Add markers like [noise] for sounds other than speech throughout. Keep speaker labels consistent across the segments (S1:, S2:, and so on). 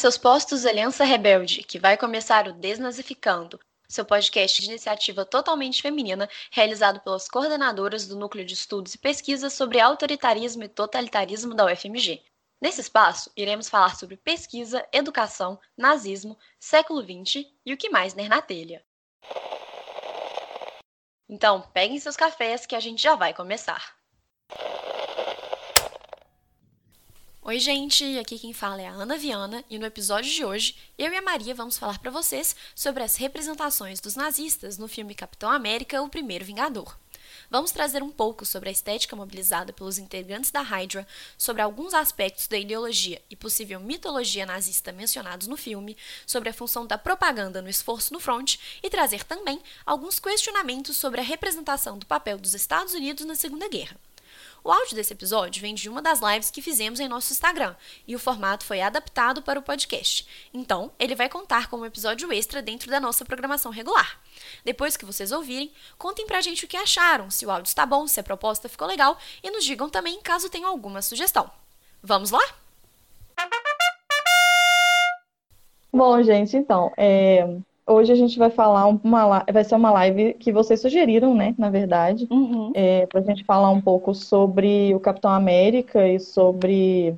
S1: seus postos, Aliança Rebelde, que vai começar o Desnazificando, seu podcast de iniciativa totalmente feminina, realizado pelas coordenadoras do Núcleo de Estudos e Pesquisas sobre Autoritarismo e Totalitarismo da UFMG. Nesse espaço, iremos falar sobre pesquisa, educação, nazismo, século XX e o que mais ner na telha. Então, peguem seus cafés que a gente já vai começar. Oi, gente! Aqui quem fala é a Ana Viana e no episódio de hoje, eu e a Maria vamos falar para vocês sobre as representações dos nazistas no filme Capitão América: O Primeiro Vingador. Vamos trazer um pouco sobre a estética mobilizada pelos integrantes da Hydra, sobre alguns aspectos da ideologia e possível mitologia nazista mencionados no filme, sobre a função da propaganda no esforço no front e trazer também alguns questionamentos sobre a representação do papel dos Estados Unidos na Segunda Guerra. O áudio desse episódio vem de uma das lives que fizemos em nosso Instagram e o formato foi adaptado para o podcast. Então, ele vai contar como um episódio extra dentro da nossa programação regular. Depois que vocês ouvirem, contem pra gente o que acharam, se o áudio está bom, se a proposta ficou legal e nos digam também caso tenham alguma sugestão. Vamos lá?
S2: Bom, gente, então, é, hoje a gente vai falar uma, vai ser uma live que vocês sugeriram, né, na verdade,
S1: Uhum.
S2: é, para a gente falar um pouco sobre o Capitão América e sobre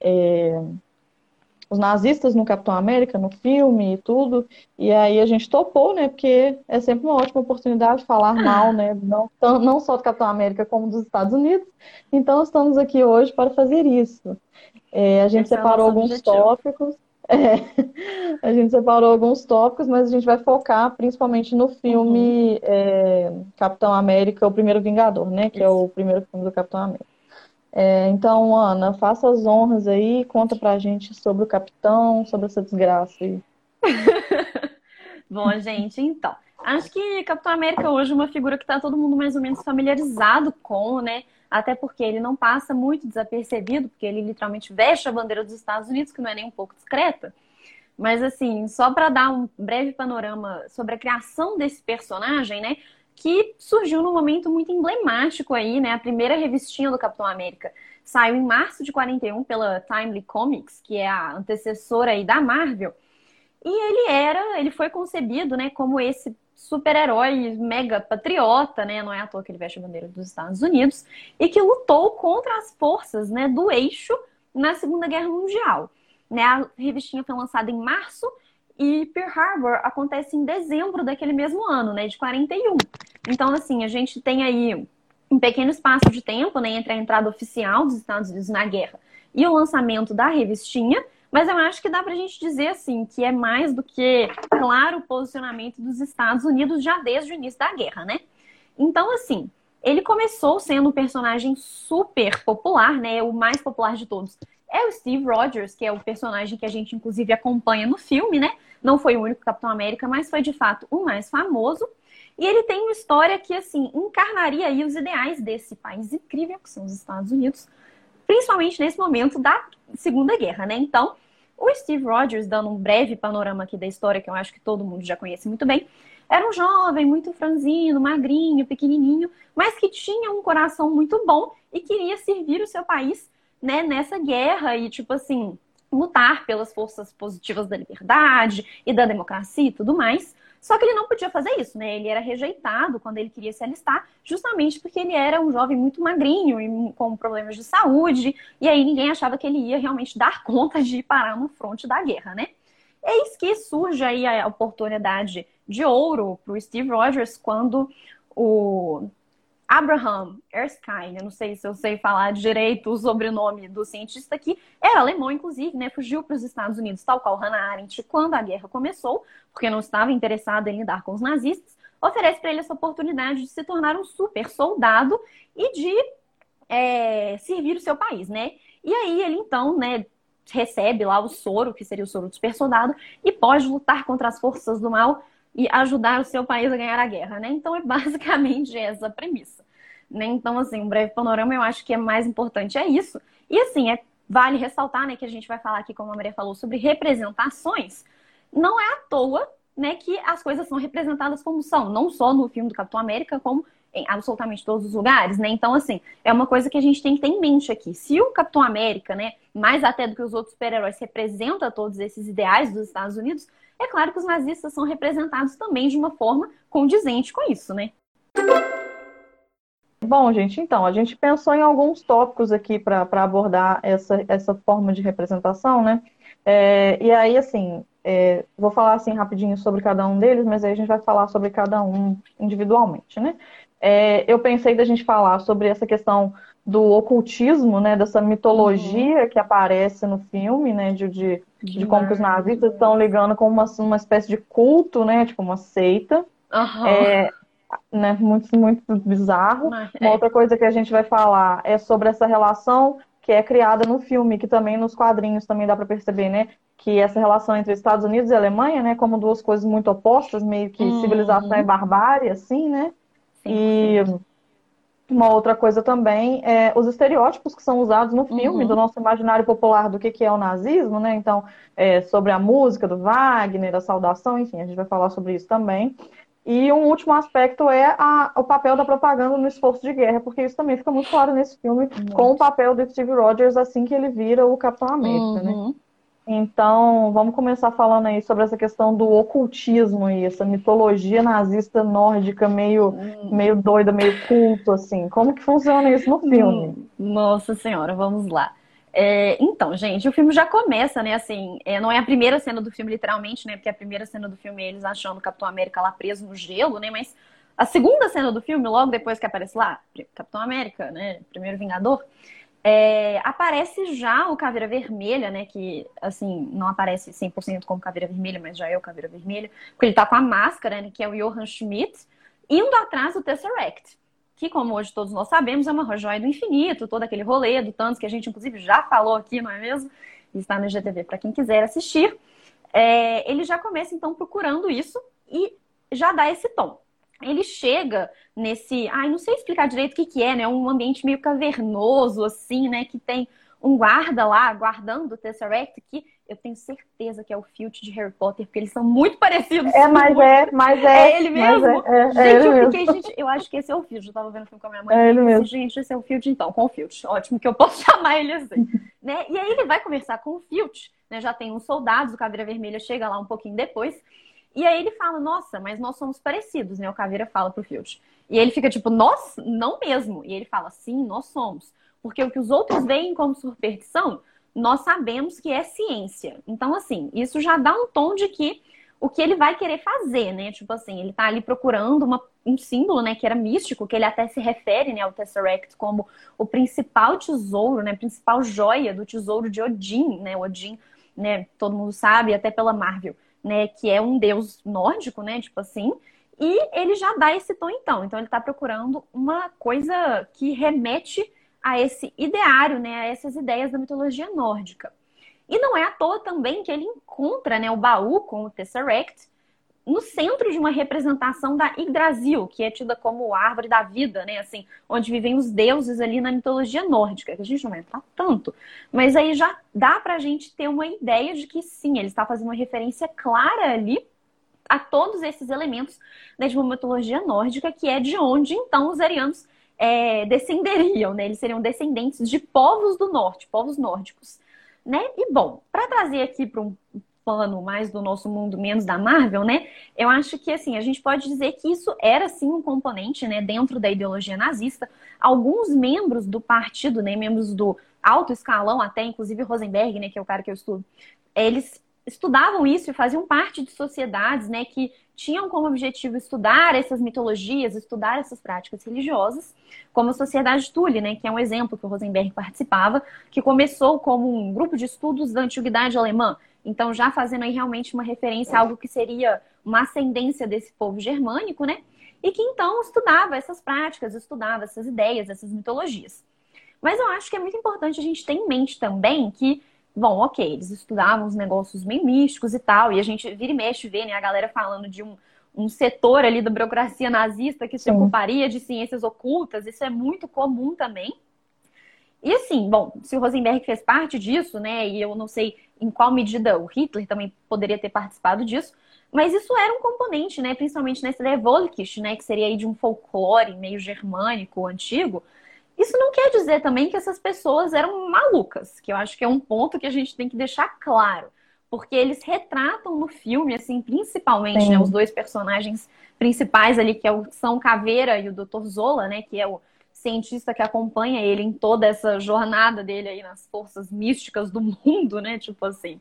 S2: é, os nazistas no Capitão América, no filme e tudo. E aí a gente topou, né, porque é sempre uma ótima oportunidade de falar [clears throat] mal, né, não, não só do Capitão América como dos Estados Unidos. Então estamos aqui hoje para fazer isso. É, a gente
S1: Esse é
S2: separou alguns
S1: objetivo.
S2: tópicos. É, [laughs] a gente separou alguns tópicos, mas a gente vai focar principalmente no filme é, Capitão América, o Primeiro Vingador, né? Que é o primeiro filme do Capitão América. É, então, Ana, faça as honras aí, conta pra gente sobre o Capitão, sobre essa desgraça aí. [laughs]
S3: Bom, gente, então. Acho que Capitão América hoje é uma figura que está todo mundo mais ou menos familiarizado com, né? Até porque ele não passa muito desapercebido, porque ele literalmente veste a bandeira dos Estados Unidos, que não é nem um pouco discreta. Mas, assim, só para dar um breve panorama sobre a criação desse personagem, né? Que surgiu num momento muito emblemático aí, né? A primeira revistinha do Capitão América saiu em março de 41 pela Timely Comics, que é a antecessora aí da Marvel. E ele era, ele foi concebido, né, como esse super-herói mega patriota, né, não é à toa que ele veste a bandeira dos Estados Unidos, e que lutou contra as forças, né, do eixo na Segunda Guerra Mundial. Né, a revistinha foi lançada em março e Pearl Harbor acontece em dezembro daquele mesmo ano, né, de 41. Então, assim, a gente tem aí um pequeno espaço de tempo, né, entre a entrada oficial dos Estados Unidos na guerra e o lançamento da revistinha, mas eu acho que dá pra gente dizer assim que é mais do que claro o posicionamento dos Estados Unidos já desde o início da guerra, né? Então, assim, ele começou sendo um personagem super popular, né? O mais popular de todos é o Steve Rogers, que é o personagem que a gente inclusive acompanha no filme, né? Não foi o único Capitão América, mas foi de fato o mais famoso. E ele tem uma história que, assim, encarnaria aí os ideais desse país incrível que são os Estados Unidos, principalmente nesse momento da Segunda Guerra, né? Então, o Steve Rogers, dando um breve panorama aqui da história, que eu acho que todo mundo já conhece muito bem, era um jovem muito franzino, magrinho, pequenininho, mas que tinha um coração muito bom e queria servir o seu país, né, nessa guerra e, tipo assim, lutar pelas forças positivas da liberdade e da democracia e tudo mais. Só que ele não podia fazer isso, né? Ele era rejeitado quando ele queria se alistar, justamente porque ele era um jovem muito magrinho e com problemas de saúde, e aí ninguém achava que ele ia realmente dar [laughs] conta de parar no fronte da guerra, né? Eis que surge aí a oportunidade de ouro para o Steve Rogers quando o Abraham Erskine, eu não sei se eu sei falar direito o sobrenome do cientista aqui, era alemão, inclusive, né? Fugiu para os Estados Unidos, tal qual Hannah Arendt, quando a guerra começou, porque não estava interessado em lidar com os nazistas, oferece para ele essa oportunidade de se tornar um super soldado e de é, servir o seu país, né? E aí ele então, né, recebe lá o soro, que seria o soro do super soldado, e pode lutar contra as forças do mal e ajudar o seu país a ganhar a guerra, né? Então é basicamente [laughs] essa a premissa. Né? Então, assim, um breve panorama eu acho que é mais importante é isso. E assim, é, vale ressaltar, né, que a gente vai falar aqui, como a Maria falou, sobre representações. Não é à toa, né, que as coisas são representadas como são, não só no filme do Capitão América, como em absolutamente todos os lugares, né? Então, assim, é uma coisa que a gente tem que ter em mente aqui. Se o Capitão América, né, mais até do que os outros super-heróis, representa todos esses ideais dos Estados Unidos, é claro que os nazistas são representados também de uma forma condizente com isso, né?
S2: Bom, gente, então, a gente pensou em alguns tópicos aqui para abordar essa, essa forma de representação, né? É, e aí, assim, é, vou falar assim rapidinho sobre cada um deles, mas aí a gente vai falar sobre cada um individualmente, né? É, eu pensei da gente falar sobre essa questão do ocultismo, né, dessa mitologia uhum. que aparece no filme, né, de, de, de como que os nazistas estão ligando com uma, uma espécie de culto, né, tipo uma seita. Uhum. É, né, muito, muito bizarro. Uma é. outra coisa que a gente vai falar é sobre essa relação que é criada no filme, que também nos quadrinhos também dá para perceber, né, que essa relação entre Estados Unidos e Alemanha, né, como duas coisas muito opostas, meio que uhum. civilização e barbárie, assim, né? Sim, e sim. Uma outra coisa também é os estereótipos que são usados no filme, uhum. do nosso imaginário popular do que, que é o nazismo, né? Então, é, sobre a música do Wagner, a saudação, enfim, a gente vai falar sobre isso também. E um último aspecto é a, o papel da propaganda no esforço de guerra, porque isso também fica muito claro nesse filme, muito. com o papel do Steve Rogers assim que ele vira o Capitão América, né? uhum. né? Então, vamos começar falando aí sobre essa questão do ocultismo e essa mitologia nazista nórdica meio, hum. meio doida, meio culto, assim. Como que funciona isso no filme?
S3: Nossa senhora, vamos lá. É, então, gente, o filme já começa, né? Assim, é, não é a primeira cena do filme, literalmente, né? Porque a primeira cena do filme é eles achando o Capitão América lá preso no gelo, né? Mas a segunda cena do filme, logo depois que aparece lá, Capitão América, né? Primeiro Vingador, é, aparece já o Caveira Vermelha, né? Que, assim, não aparece 100% como Caveira Vermelha, mas já é o Caveira Vermelha. Porque ele tá com a máscara, né? Que é o Johann Schmidt. Indo atrás do Tesseract. Que, como hoje todos nós sabemos, é uma joia do infinito. Todo aquele rolê do Thanos, que a gente, inclusive, já falou aqui, não é mesmo? Está no GTV para quem quiser assistir. É, ele já começa, então, procurando isso e já dá esse tom ele chega nesse. Ai, não sei explicar direito o que, que é, né? Um ambiente meio cavernoso, assim, né? Que tem um guarda lá, guardando o Tesseract, que eu tenho certeza que é o Filch de Harry Potter, porque eles são muito parecidos.
S2: É, mas muito. é, mas é.
S3: É ele mesmo? É, é, gente, é ele eu mesmo. fiquei, gente, eu acho que esse é o Filch. Eu tava vendo o filme com a minha mãe.
S2: É ele mesmo.
S3: Gente, esse é o Filch, então, com o Filch. Ótimo que eu posso [laughs] chamar ele assim. [laughs] né? E aí ele vai conversar com o Filch, né? Já tem uns soldados, o Caveira Vermelha chega lá um pouquinho depois. E aí ele fala, nossa, mas nós somos parecidos, né? O Caveira fala pro Field. E ele fica tipo, nós? Não mesmo. E ele fala, sim, nós somos. Porque o que os outros veem como superstição, nós sabemos que é ciência. Então, assim, isso já dá um tom de que o que ele vai querer fazer, né? Tipo assim, ele tá ali procurando uma, um símbolo, né, que era místico, que ele até se refere, né, ao Tesseract como o principal tesouro, né, principal joia do tesouro de Odin, né? Odin, né, todo mundo sabe, até pela Marvel né, que é um deus nórdico, né, tipo assim, e ele já dá esse tom então. Então ele está procurando uma coisa que remete a esse ideário, né, a essas ideias da mitologia nórdica. E não é à toa também que ele encontra, né, o baú com o Tesseract no centro de uma representação da Yggdrasil, que é tida como árvore da vida, né? Assim, onde vivem os deuses ali na mitologia nórdica, que a gente não vai entrar tanto. Mas aí já dá pra gente ter uma ideia de que sim, ele está fazendo uma referência clara ali a todos esses elementos né, de uma mitologia nórdica, que é de onde então os arianos é, descenderiam, né? Eles seriam descendentes de povos do norte, povos nórdicos. Né? E bom, para trazer aqui para um pano mais do nosso mundo, menos da Marvel, né? Eu acho que assim, a gente pode dizer que isso era sim um componente, né, dentro da ideologia nazista. Alguns membros do partido, né, membros do alto escalão, até inclusive Rosenberg, né, que é o cara que eu estudo, eles estudavam isso e faziam parte de sociedades, né, que tinham como objetivo estudar essas mitologias, estudar essas práticas religiosas, como a Sociedade Thule, né, que é um exemplo que o Rosenberg participava, que começou como um grupo de estudos da antiguidade alemã, então, já fazendo aí realmente uma referência a algo que seria uma ascendência desse povo germânico, né? E que então estudava essas práticas, estudava essas ideias, essas mitologias. Mas eu acho que é muito importante a gente ter em mente também que bom, ok, eles estudavam os negócios meio místicos e tal, e a gente vira e mexe vê, né, a galera falando de um, um setor ali da burocracia nazista que se ocuparia de ciências ocultas, isso é muito comum também. E assim, bom, se o Rosenberg fez parte disso, né, e eu não sei em qual medida o Hitler também poderia ter participado disso, mas isso era um componente, né, principalmente nessa ideia Volkisch, né, que seria aí de um folclore meio germânico, antigo. Isso não quer dizer também que essas pessoas eram malucas, que eu acho que é um ponto que a gente tem que deixar claro, porque eles retratam no filme, assim, principalmente, né, os dois personagens principais ali, que é o São Caveira e o Dr. Zola, né, que é o cientista que acompanha ele em toda essa jornada dele aí nas forças místicas do [laughs] mundo, né? Tipo assim.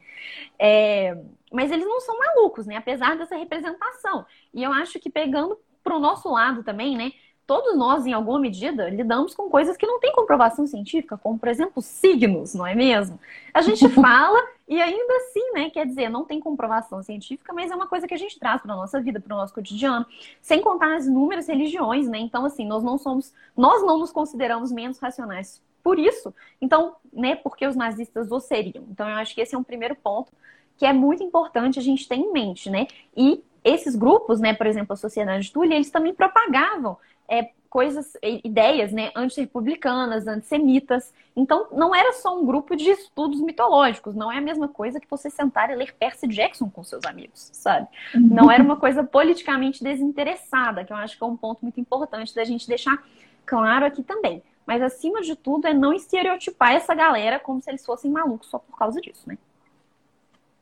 S3: É... Mas eles não são malucos, né? Apesar dessa representação. E eu acho que pegando pro nosso lado também, né? Todos nós, em alguma medida, lidamos com coisas que não têm comprovação científica, como, por exemplo, signos, não é mesmo? A gente [laughs] fala e ainda assim, né, quer dizer, não tem comprovação científica, mas é uma coisa que a gente traz para a nossa vida, para o nosso cotidiano, sem contar as inúmeras religiões, né? Então, assim, nós não somos, nós não nos consideramos menos racionais por isso. Então, né, porque os nazistas o seriam. Então, eu acho que esse é um primeiro ponto que é muito importante a gente ter em mente, né? E esses grupos, né, por exemplo, a Sociedade de Túlio, eles também propagavam é, coisas, ideias, né, antirrepublicanas, antissemitas. Então, não era só um grupo de estudos mitológicos, não é a mesma coisa que você sentar e ler Percy Jackson com seus amigos, sabe? Não era uma coisa politicamente desinteressada, que eu acho que é um ponto muito importante da gente deixar claro aqui também. Mas, acima de tudo, é não estereotipar essa galera como se eles fossem malucos só por causa disso, né?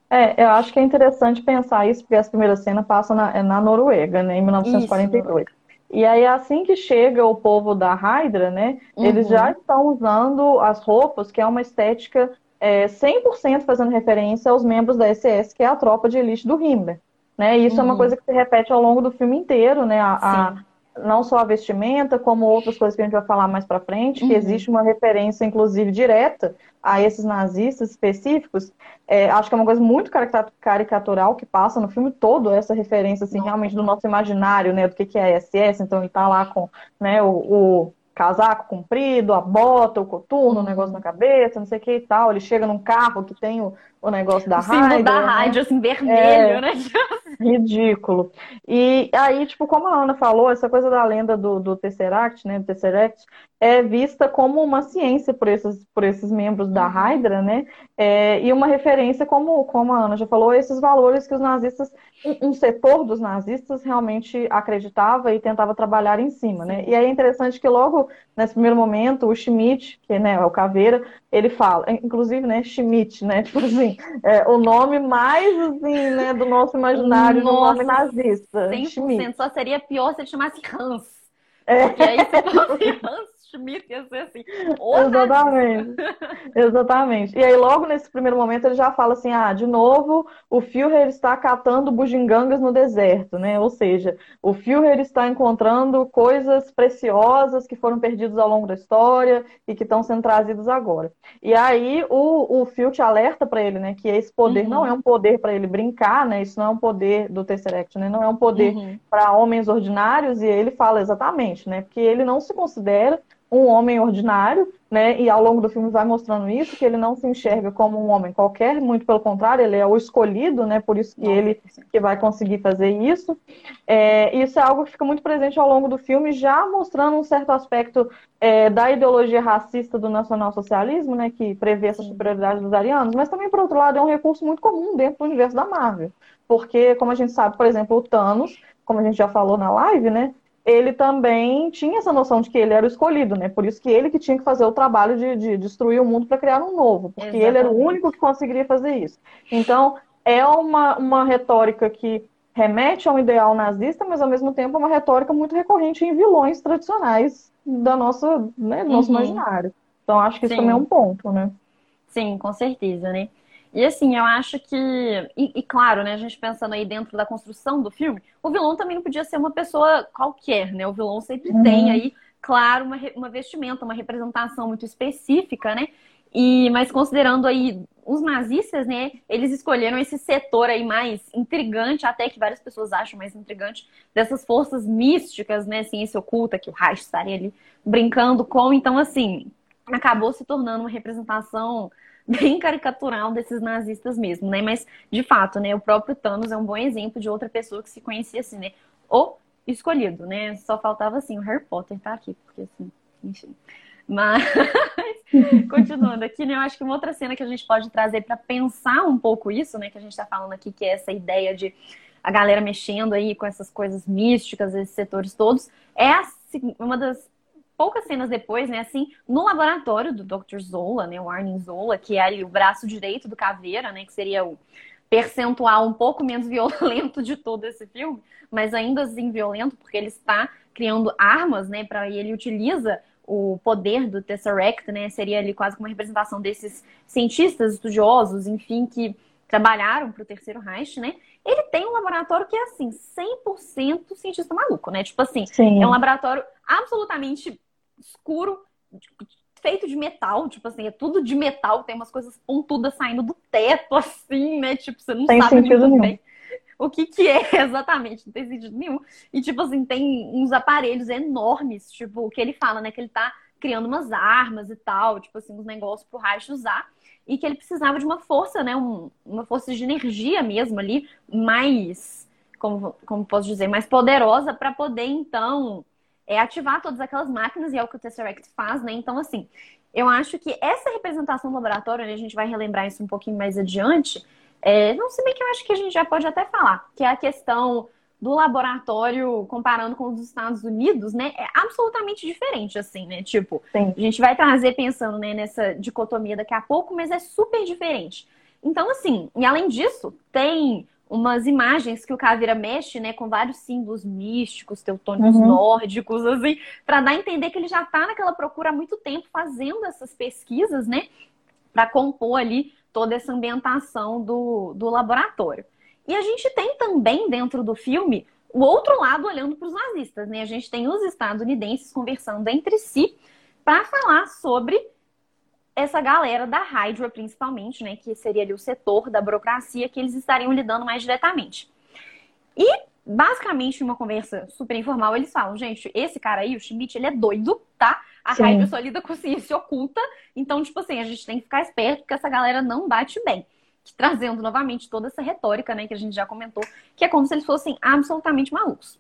S2: É, eu acho que é interessante pensar isso, porque essa primeira cena passa na, é na Noruega, né, em 1942. Isso. E aí, assim que chega o povo da Hydra, né, uhum. eles já estão usando as roupas, que é uma estética é, 100% fazendo referência aos membros da SS, que é a tropa de elite do Himmler. Né? E isso uhum. é uma uhum. coisa que se repete ao longo do filme inteiro, né? A, não só a vestimenta, como outras coisas que a gente vai falar mais para frente, uhum. que existe uma referência, inclusive, direta a esses nazistas específicos. É, acho que é uma coisa muito caricatural que passa no filme todo, essa referência, assim, realmente do nosso imaginário, né, do que, que é a SS. Então, ele tá lá com né, o, o casaco comprido, a bota, o coturno, o negócio na cabeça, não sei o que e tal. Ele chega num carro que tem o, o negócio da rádio.
S3: da né? rádio, assim, vermelho, é, né? [laughs]
S2: Ridículo. E aí, tipo, como a Ana falou, essa coisa da lenda do, do Tesseract, né, do Tesseract, é vista como uma ciência por esses, por esses membros da uhum. Hydra, né? É, e uma referência, como, como a Ana já falou, esses valores que os nazistas, um, um, setor dos nazistas realmente acreditava e tentava trabalhar em cima, né? E aí é interessante que logo nesse primeiro momento, o Schmidt, que né, é o Caveira, ele fala, inclusive, né, Schmidt, né? [laughs] Tipo assim, é, o nome mais assim, né, do nosso imaginário Nossa, do nome nazista.
S3: 100%, Schmidt. só seria pior se ele chamasse Hans. É. Porque aí você fala Hans Schmidt ia ser assim.
S2: Exatamente. Exatamente. E aí, logo nesse primeiro momento, ele já fala assim: ah, de novo, o Führer está catando bugigangas no deserto, né? Ou seja, o Führer está encontrando coisas preciosas que foram perdidas ao longo da história e que estão sendo trazidas agora. E aí, o, o Filch alerta para ele, né, que esse poder uhum. não é um poder para ele brincar, né? Isso não é um poder do Tesseract, né? Não é um poder uhum. para homens ordinários, e ele fala exatamente, né? Porque ele não se considera um homem ordinário, né? E ao longo do filme vai mostrando isso, que ele não se enxerga como um homem qualquer, muito pelo contrário, ele é o escolhido, né? Por isso que ele que vai conseguir fazer isso. É, isso é algo que fica muito presente ao longo do filme, já mostrando um certo aspecto é, da ideologia racista do nacionalsocialismo, né? Que prevê essa superioridade dos arianos, mas também, por outro lado, é um recurso muito comum dentro do universo da Marvel. Porque, como a gente sabe, por exemplo, o Thanos, como a gente já falou na live, né? Ele também tinha essa noção de que ele era o escolhido, né? Por isso que ele que tinha que fazer o trabalho de, de destruir o mundo para criar um novo, porque Exatamente. ele era o único que conseguiria fazer isso. Então, é uma, uma retórica que remete a um ideal nazista, mas ao mesmo tempo é uma retórica muito recorrente em vilões tradicionais da nossa, né, do nosso uhum. imaginário. Então, acho que isso Sim. também é um ponto, né?
S3: Sim, com certeza, né? E assim, eu acho que. E, e, claro, né, a gente pensando aí dentro da construção do filme, o vilão também não podia ser uma pessoa qualquer, né? O vilão sempre uhum. tem aí, claro, uma, uma vestimenta, uma representação muito específica, né? E, mas considerando aí os nazistas, né, eles escolheram esse setor aí mais intrigante, até que várias pessoas acham mais intrigante, dessas forças místicas, né, ciência oculta, que o Reich estaria ali brincando com. Então, assim, acabou se tornando uma representação bem caricatural desses nazistas mesmo, né? Mas, de fato, né, o próprio Thanos é um bom exemplo de outra pessoa que se conhecia assim, né? O escolhido, né? Só faltava, assim, o Harry Potter tá aqui, porque, assim, enfim. Mas, [laughs] continuando aqui, né, eu acho que uma outra cena que a gente pode trazer para pensar um pouco isso, né, que a gente está falando aqui, que é essa ideia de a galera mexendo aí com essas coisas místicas, esses setores todos, é uma das poucas cenas depois, né, assim, no laboratório do Dr. Zola, né, o Arnim Zola, que é ali o braço direito do Caveira, né, que seria o percentual um pouco menos [laughs] violento de todo esse filme, mas ainda assim violento, porque ele está criando armas, né, para ele utiliza o poder do Tesseract, né, seria ali quase como uma representação desses cientistas, estudiosos, enfim, que trabalharam para o Terceiro Reich, né? Ele tem um laboratório que é assim, 100% cientista maluco, né? Tipo assim, Sim. é um laboratório absolutamente escuro, feito de metal, tipo assim, é tudo de metal, tem umas coisas pontudas saindo do teto, assim, né? Tipo, você não
S2: tem
S3: sabe
S2: muito nenhum. bem
S3: o que que é [laughs] exatamente, não tem sentido nenhum. E, tipo assim, tem uns aparelhos enormes, tipo, que ele fala, né, que ele tá criando umas armas e tal, tipo assim, uns negócios pro Reich usar, e que ele precisava de uma força, né, um, uma força de energia mesmo ali, mais, como, como posso dizer, mais poderosa para poder, então, é, ativar todas aquelas máquinas, e é o que o Tesseract faz, né, então, assim, eu acho que essa representação do laboratório, né, a gente vai relembrar isso um pouquinho mais adiante, é, não se bem que eu acho que a gente já pode até falar, que é a questão do laboratório comparando com os Estados Unidos, né, é absolutamente diferente, assim, né? Tipo, Sim. a gente vai trazer pensando né, nessa dicotomia daqui a pouco, mas é super diferente. Então, assim, e além disso, tem umas imagens que o Caveira mexe, né, com vários símbolos místicos, teutônicos uhum. nórdicos, assim, para dar a entender que ele já está naquela procura há muito tempo fazendo essas pesquisas, né, para compor ali toda essa ambientação do, do laboratório. E a gente tem também dentro do filme o outro lado olhando para os nazistas, né? A gente tem os estadunidenses conversando entre si para falar sobre essa galera da Hydra, principalmente, né? Que seria ali o setor da burocracia que eles estariam lidando mais diretamente. E, basicamente, em uma conversa super informal, eles falam, gente, esse cara aí, o Schmidt, ele é doido, tá? A Sim. Hydra só lida com ciência oculta. Então, tipo assim, a gente tem que ficar esperto porque essa galera não bate bem. Trazendo novamente toda essa retórica, né, que a gente já comentou, que é como se eles fossem absolutamente malucos.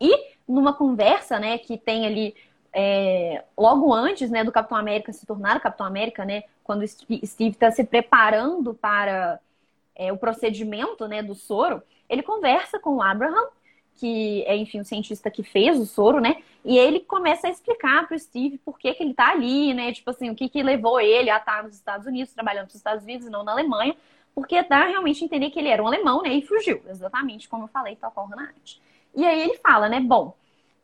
S3: E numa conversa, né, que tem ali é, logo antes, né, do Capitão América se tornar o Capitão América, né, quando o Steve está se preparando para é, o procedimento, né, do soro, ele conversa com o Abraham que é, enfim, o cientista que fez o soro, né? E ele começa a explicar para o Steve por que, que ele tá ali, né? Tipo assim, o que, que levou ele a estar nos Estados Unidos, trabalhando nos Estados Unidos e não na Alemanha, porque dá realmente a entender que ele era um alemão, né? E fugiu, exatamente como eu falei, tal qual na arte. E aí ele fala, né? Bom,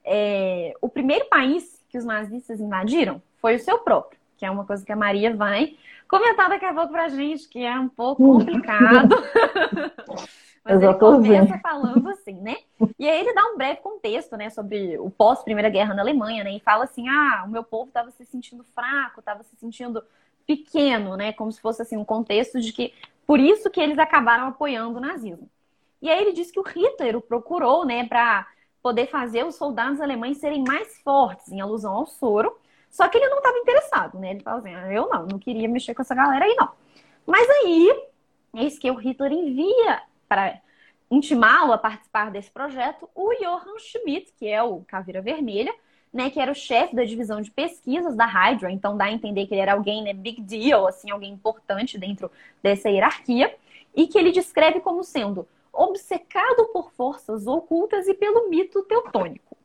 S3: é, o primeiro país que os nazistas invadiram foi o seu próprio, que é uma coisa que a Maria vai comentar daqui a pouco pra gente, que é um pouco complicado. [laughs] Mas ele começa falando assim, né? E aí ele dá um breve contexto, né, sobre o pós-Primeira Guerra na Alemanha, né? E fala assim: ah, o meu povo estava se sentindo fraco, estava se sentindo pequeno, né? Como se fosse assim um contexto de que por isso que eles acabaram apoiando o nazismo. E aí ele diz que o Hitler o procurou, né, para poder fazer os soldados alemães serem mais fortes, em alusão ao soro. Só que ele não estava interessado, né? Ele fala assim: ah, eu não, não queria mexer com essa galera aí, não. Mas aí, eis que o Hitler envia para intimá-lo a participar desse projeto, o Johann Schmidt, que é o Caveira Vermelha, né, que era o chefe da divisão de pesquisas da Hydra, então dá a entender que ele era alguém, né, big deal, assim, alguém importante dentro dessa hierarquia, e que ele descreve como sendo obcecado por forças ocultas e pelo mito teutônico.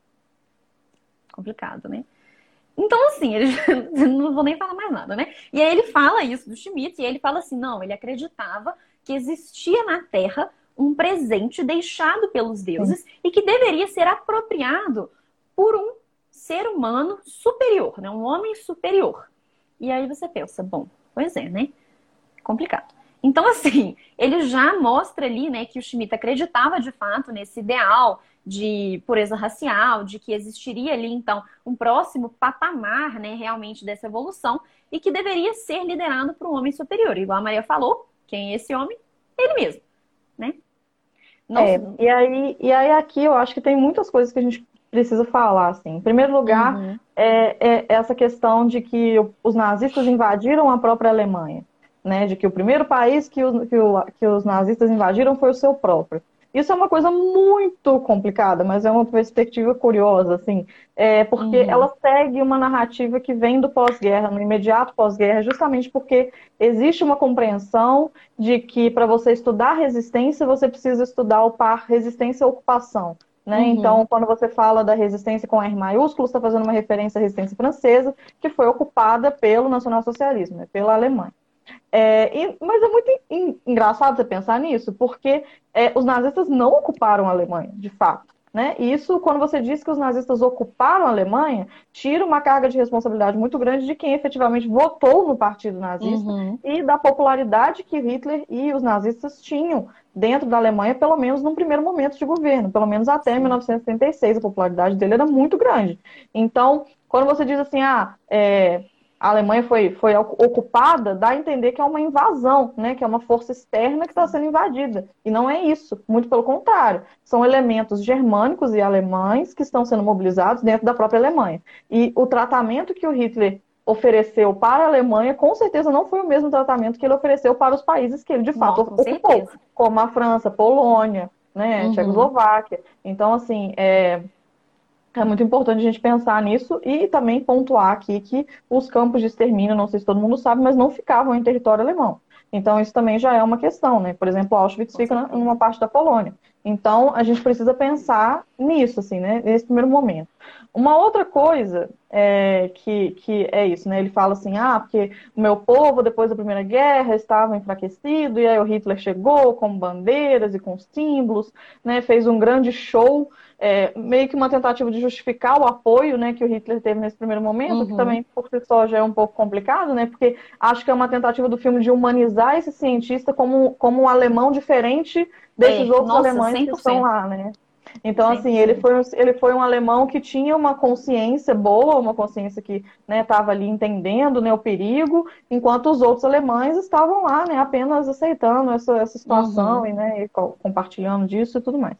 S3: Complicado, né? Então, assim, ele [laughs] não vou nem falar mais nada, né? E aí ele fala isso do Schmidt, e ele fala assim: não, ele acreditava que existia na Terra um presente deixado pelos deuses Sim. e que deveria ser apropriado por um ser humano superior, né? um homem superior. E aí você pensa, bom, pois é, né? Complicado. Então, assim, [laughs] ele já mostra ali, né, que o Schmidt acreditava de fato nesse ideal de pureza racial, de que existiria ali, então, um próximo patamar, né, realmente dessa evolução e que deveria ser liderado por um homem superior. Igual a Maria falou, quem é esse homem? Ele mesmo, né?
S2: É, e aí, e aí aqui eu acho que tem muitas coisas que a gente precisa falar, assim. Em primeiro lugar, uhum. é, é essa questão de que os nazistas invadiram a própria Alemanha. Né, de que o primeiro país que, o, que, o, que os nazistas invadiram foi o seu próprio. Isso é uma coisa muito complicada, mas é uma perspectiva curiosa, assim, é, porque uhum. ela segue uma narrativa que vem do pós-guerra, no imediato pós-guerra, justamente porque existe uma compreensão de que para você estudar resistência, você precisa estudar o par resistência e ocupação. Né? Uhum. Então, quando você fala da resistência com R maiúsculo, está fazendo uma referência à resistência francesa, que foi ocupada pelo nacionalsocialismo, né? pela Alemanha. É, e, mas é muito engraçado você pensar nisso, porque é, os nazistas não ocuparam a Alemanha, de fato. Né? E isso, quando você diz que os nazistas ocuparam a Alemanha, tira uma carga de responsabilidade muito grande de quem efetivamente votou no partido nazista uhum. e da popularidade que Hitler e os nazistas tinham dentro da Alemanha, pelo menos num primeiro momento de governo, pelo menos até 1976, a popularidade dele era muito grande. Então, quando você diz assim, ah, é, a Alemanha foi, foi ocupada, dá a entender que é uma invasão, né? que é uma força externa que está sendo invadida. E não é isso, muito pelo contrário. São elementos germânicos e alemães que estão sendo mobilizados dentro da própria Alemanha. E o tratamento que o Hitler ofereceu para a Alemanha, com certeza não foi o mesmo tratamento que ele ofereceu para os países que ele de fato Nossa, ocupou, como a França, Polônia, né, uhum. Tchecoslováquia. Então, assim, é, é muito importante a gente pensar nisso e também pontuar aqui que os campos de extermínio, não sei se todo mundo sabe, mas não ficavam em território alemão. Então, isso também já é uma questão, né? Por exemplo, Auschwitz fica em uma parte da Polônia. Então, a gente precisa pensar nisso, assim, né? Nesse primeiro momento. Uma outra coisa é, que, que é isso, né? Ele fala assim, ah, porque o meu povo, depois da Primeira Guerra, estava enfraquecido, e aí o Hitler chegou com bandeiras e com símbolos, né? Fez um grande show é, meio que uma tentativa de justificar o apoio né, que o Hitler teve nesse primeiro momento, uhum. que também por si só já é um pouco complicado, né? Porque acho que é uma tentativa do filme de humanizar esse cientista como, como um alemão diferente desses é, outros nossa, alemães 100%. que estão lá, né? Então, 100%. assim, ele foi, um, ele foi um alemão que tinha uma consciência boa, uma consciência que estava né, ali entendendo né, o perigo, enquanto os outros alemães estavam lá, né, apenas aceitando essa, essa situação uhum. e, né, e compartilhando disso e tudo mais.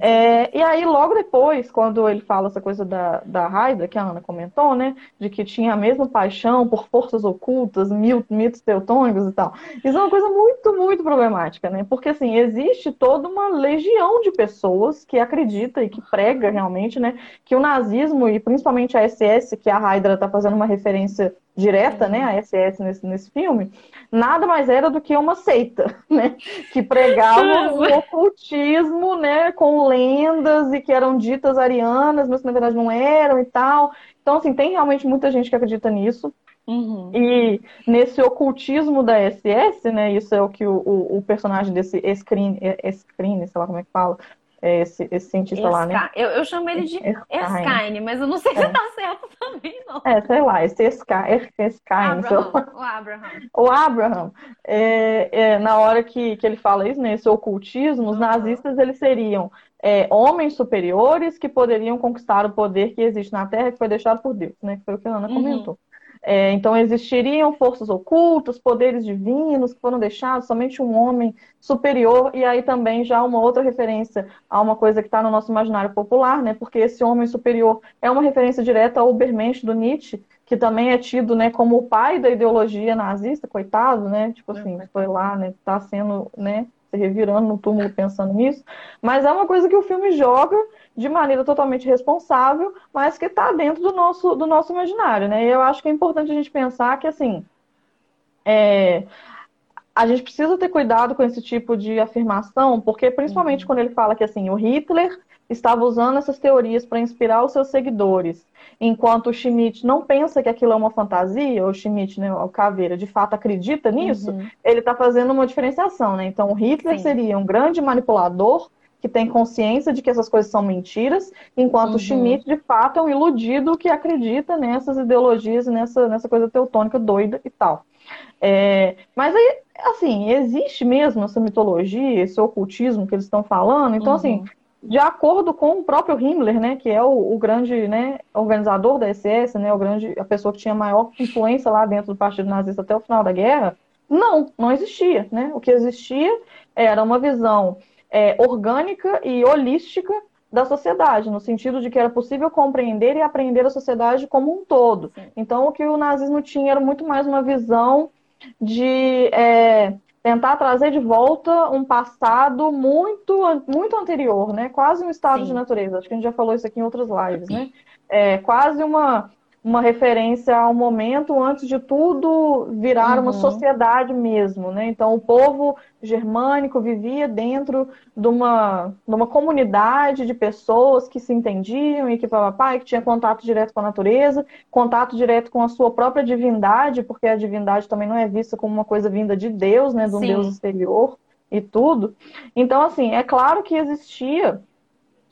S2: É, e aí, logo depois, quando ele fala essa coisa da, da Raida, que a Ana comentou, né? De que tinha a mesma paixão por forças ocultas, mitos teutônicos e tal. Isso é uma coisa muito, muito problemática, né? Porque, assim, existe toda uma legião de pessoas que acredita e que prega realmente, né? Que o nazismo, e principalmente a SS, que a Raida está fazendo uma referência direta, né, a SS nesse, nesse filme, nada mais era do que uma seita, [laughs] né, que pregava o ocultismo, né, com lendas e que eram ditas arianas, mas que na verdade não eram e tal. Então, assim, tem realmente muita gente que acredita nisso. Uhum. E nesse ocultismo da SS, né, isso é o que o, o, o personagem desse Escrine, Escrine, sei lá como é que fala, é esse, esse cientista Esca... lá, né?
S3: Eu, eu chamo ele de Erskine, mas eu não sei [laughs] se é. tá [laughs] não.
S2: É, sei lá, esse Erskine.
S3: Abraham, o Abraham.
S2: O Abraham, é, é, na hora que, que ele fala isso, nesse né, ocultismo, os nazistas eles seriam é, homens superiores que poderiam conquistar o poder que existe na Terra que foi deixado por Deus, né? Que foi o que a Ana uhum. comentou. É, então, existiriam forças ocultas, poderes divinos que foram deixados, somente um homem superior, e aí também já uma outra referência a uma coisa que está no nosso imaginário popular, né? porque esse homem superior é uma referência direta ao Ubermensch do Nietzsche, que também é tido né, como o pai da ideologia nazista, coitado, né? Tipo assim, foi lá, né? Tá sendo, né? Se revirando no túmulo pensando nisso. Mas é uma coisa que o filme joga de maneira totalmente responsável, mas que está dentro do nosso, do nosso imaginário, né? E eu acho que é importante a gente pensar que, assim, é, a gente precisa ter cuidado com esse tipo de afirmação, porque principalmente uhum. quando ele fala que, assim, o Hitler estava usando essas teorias para inspirar os seus seguidores, enquanto o Schmidt não pensa que aquilo é uma fantasia, o Schmidt, né, o Caveira, de fato acredita nisso, uhum. ele está fazendo uma diferenciação, né? Então, o Hitler Sim. seria um grande manipulador que tem consciência de que essas coisas são mentiras, enquanto uhum. Schmidt, de fato, é um iludido que acredita nessas ideologias, nessa, nessa coisa teutônica doida e tal. É, mas aí, assim, existe mesmo essa mitologia, esse ocultismo que eles estão falando, então, assim, uhum. assim, de acordo com o próprio Himmler, né, que é o, o, grande né, organizador da SS, né, o grande, a pessoa que tinha maior influência lá dentro do Partido Nazista até o final da guerra, não, não existia. Né? O que existia era uma visão é, orgânica e holística da sociedade, no sentido de que era possível compreender e aprender a sociedade como um todo. Sim. Então, o que o nazismo tinha era muito mais uma visão de é, tentar trazer de volta um passado muito, muito anterior, né? Quase um estado Sim. de natureza. Acho que a gente já falou isso aqui em outras lives, né? É quase uma uma referência ao momento antes de tudo virar uhum. uma sociedade mesmo, né? Então o povo germânico vivia dentro de uma, de uma comunidade de pessoas que se entendiam e que papai que tinha contato direto com a natureza, contato direto com a sua própria divindade, porque a divindade também não é vista como uma coisa vinda de Deus, né, de um Sim. Deus exterior e tudo. Então assim, é claro que existia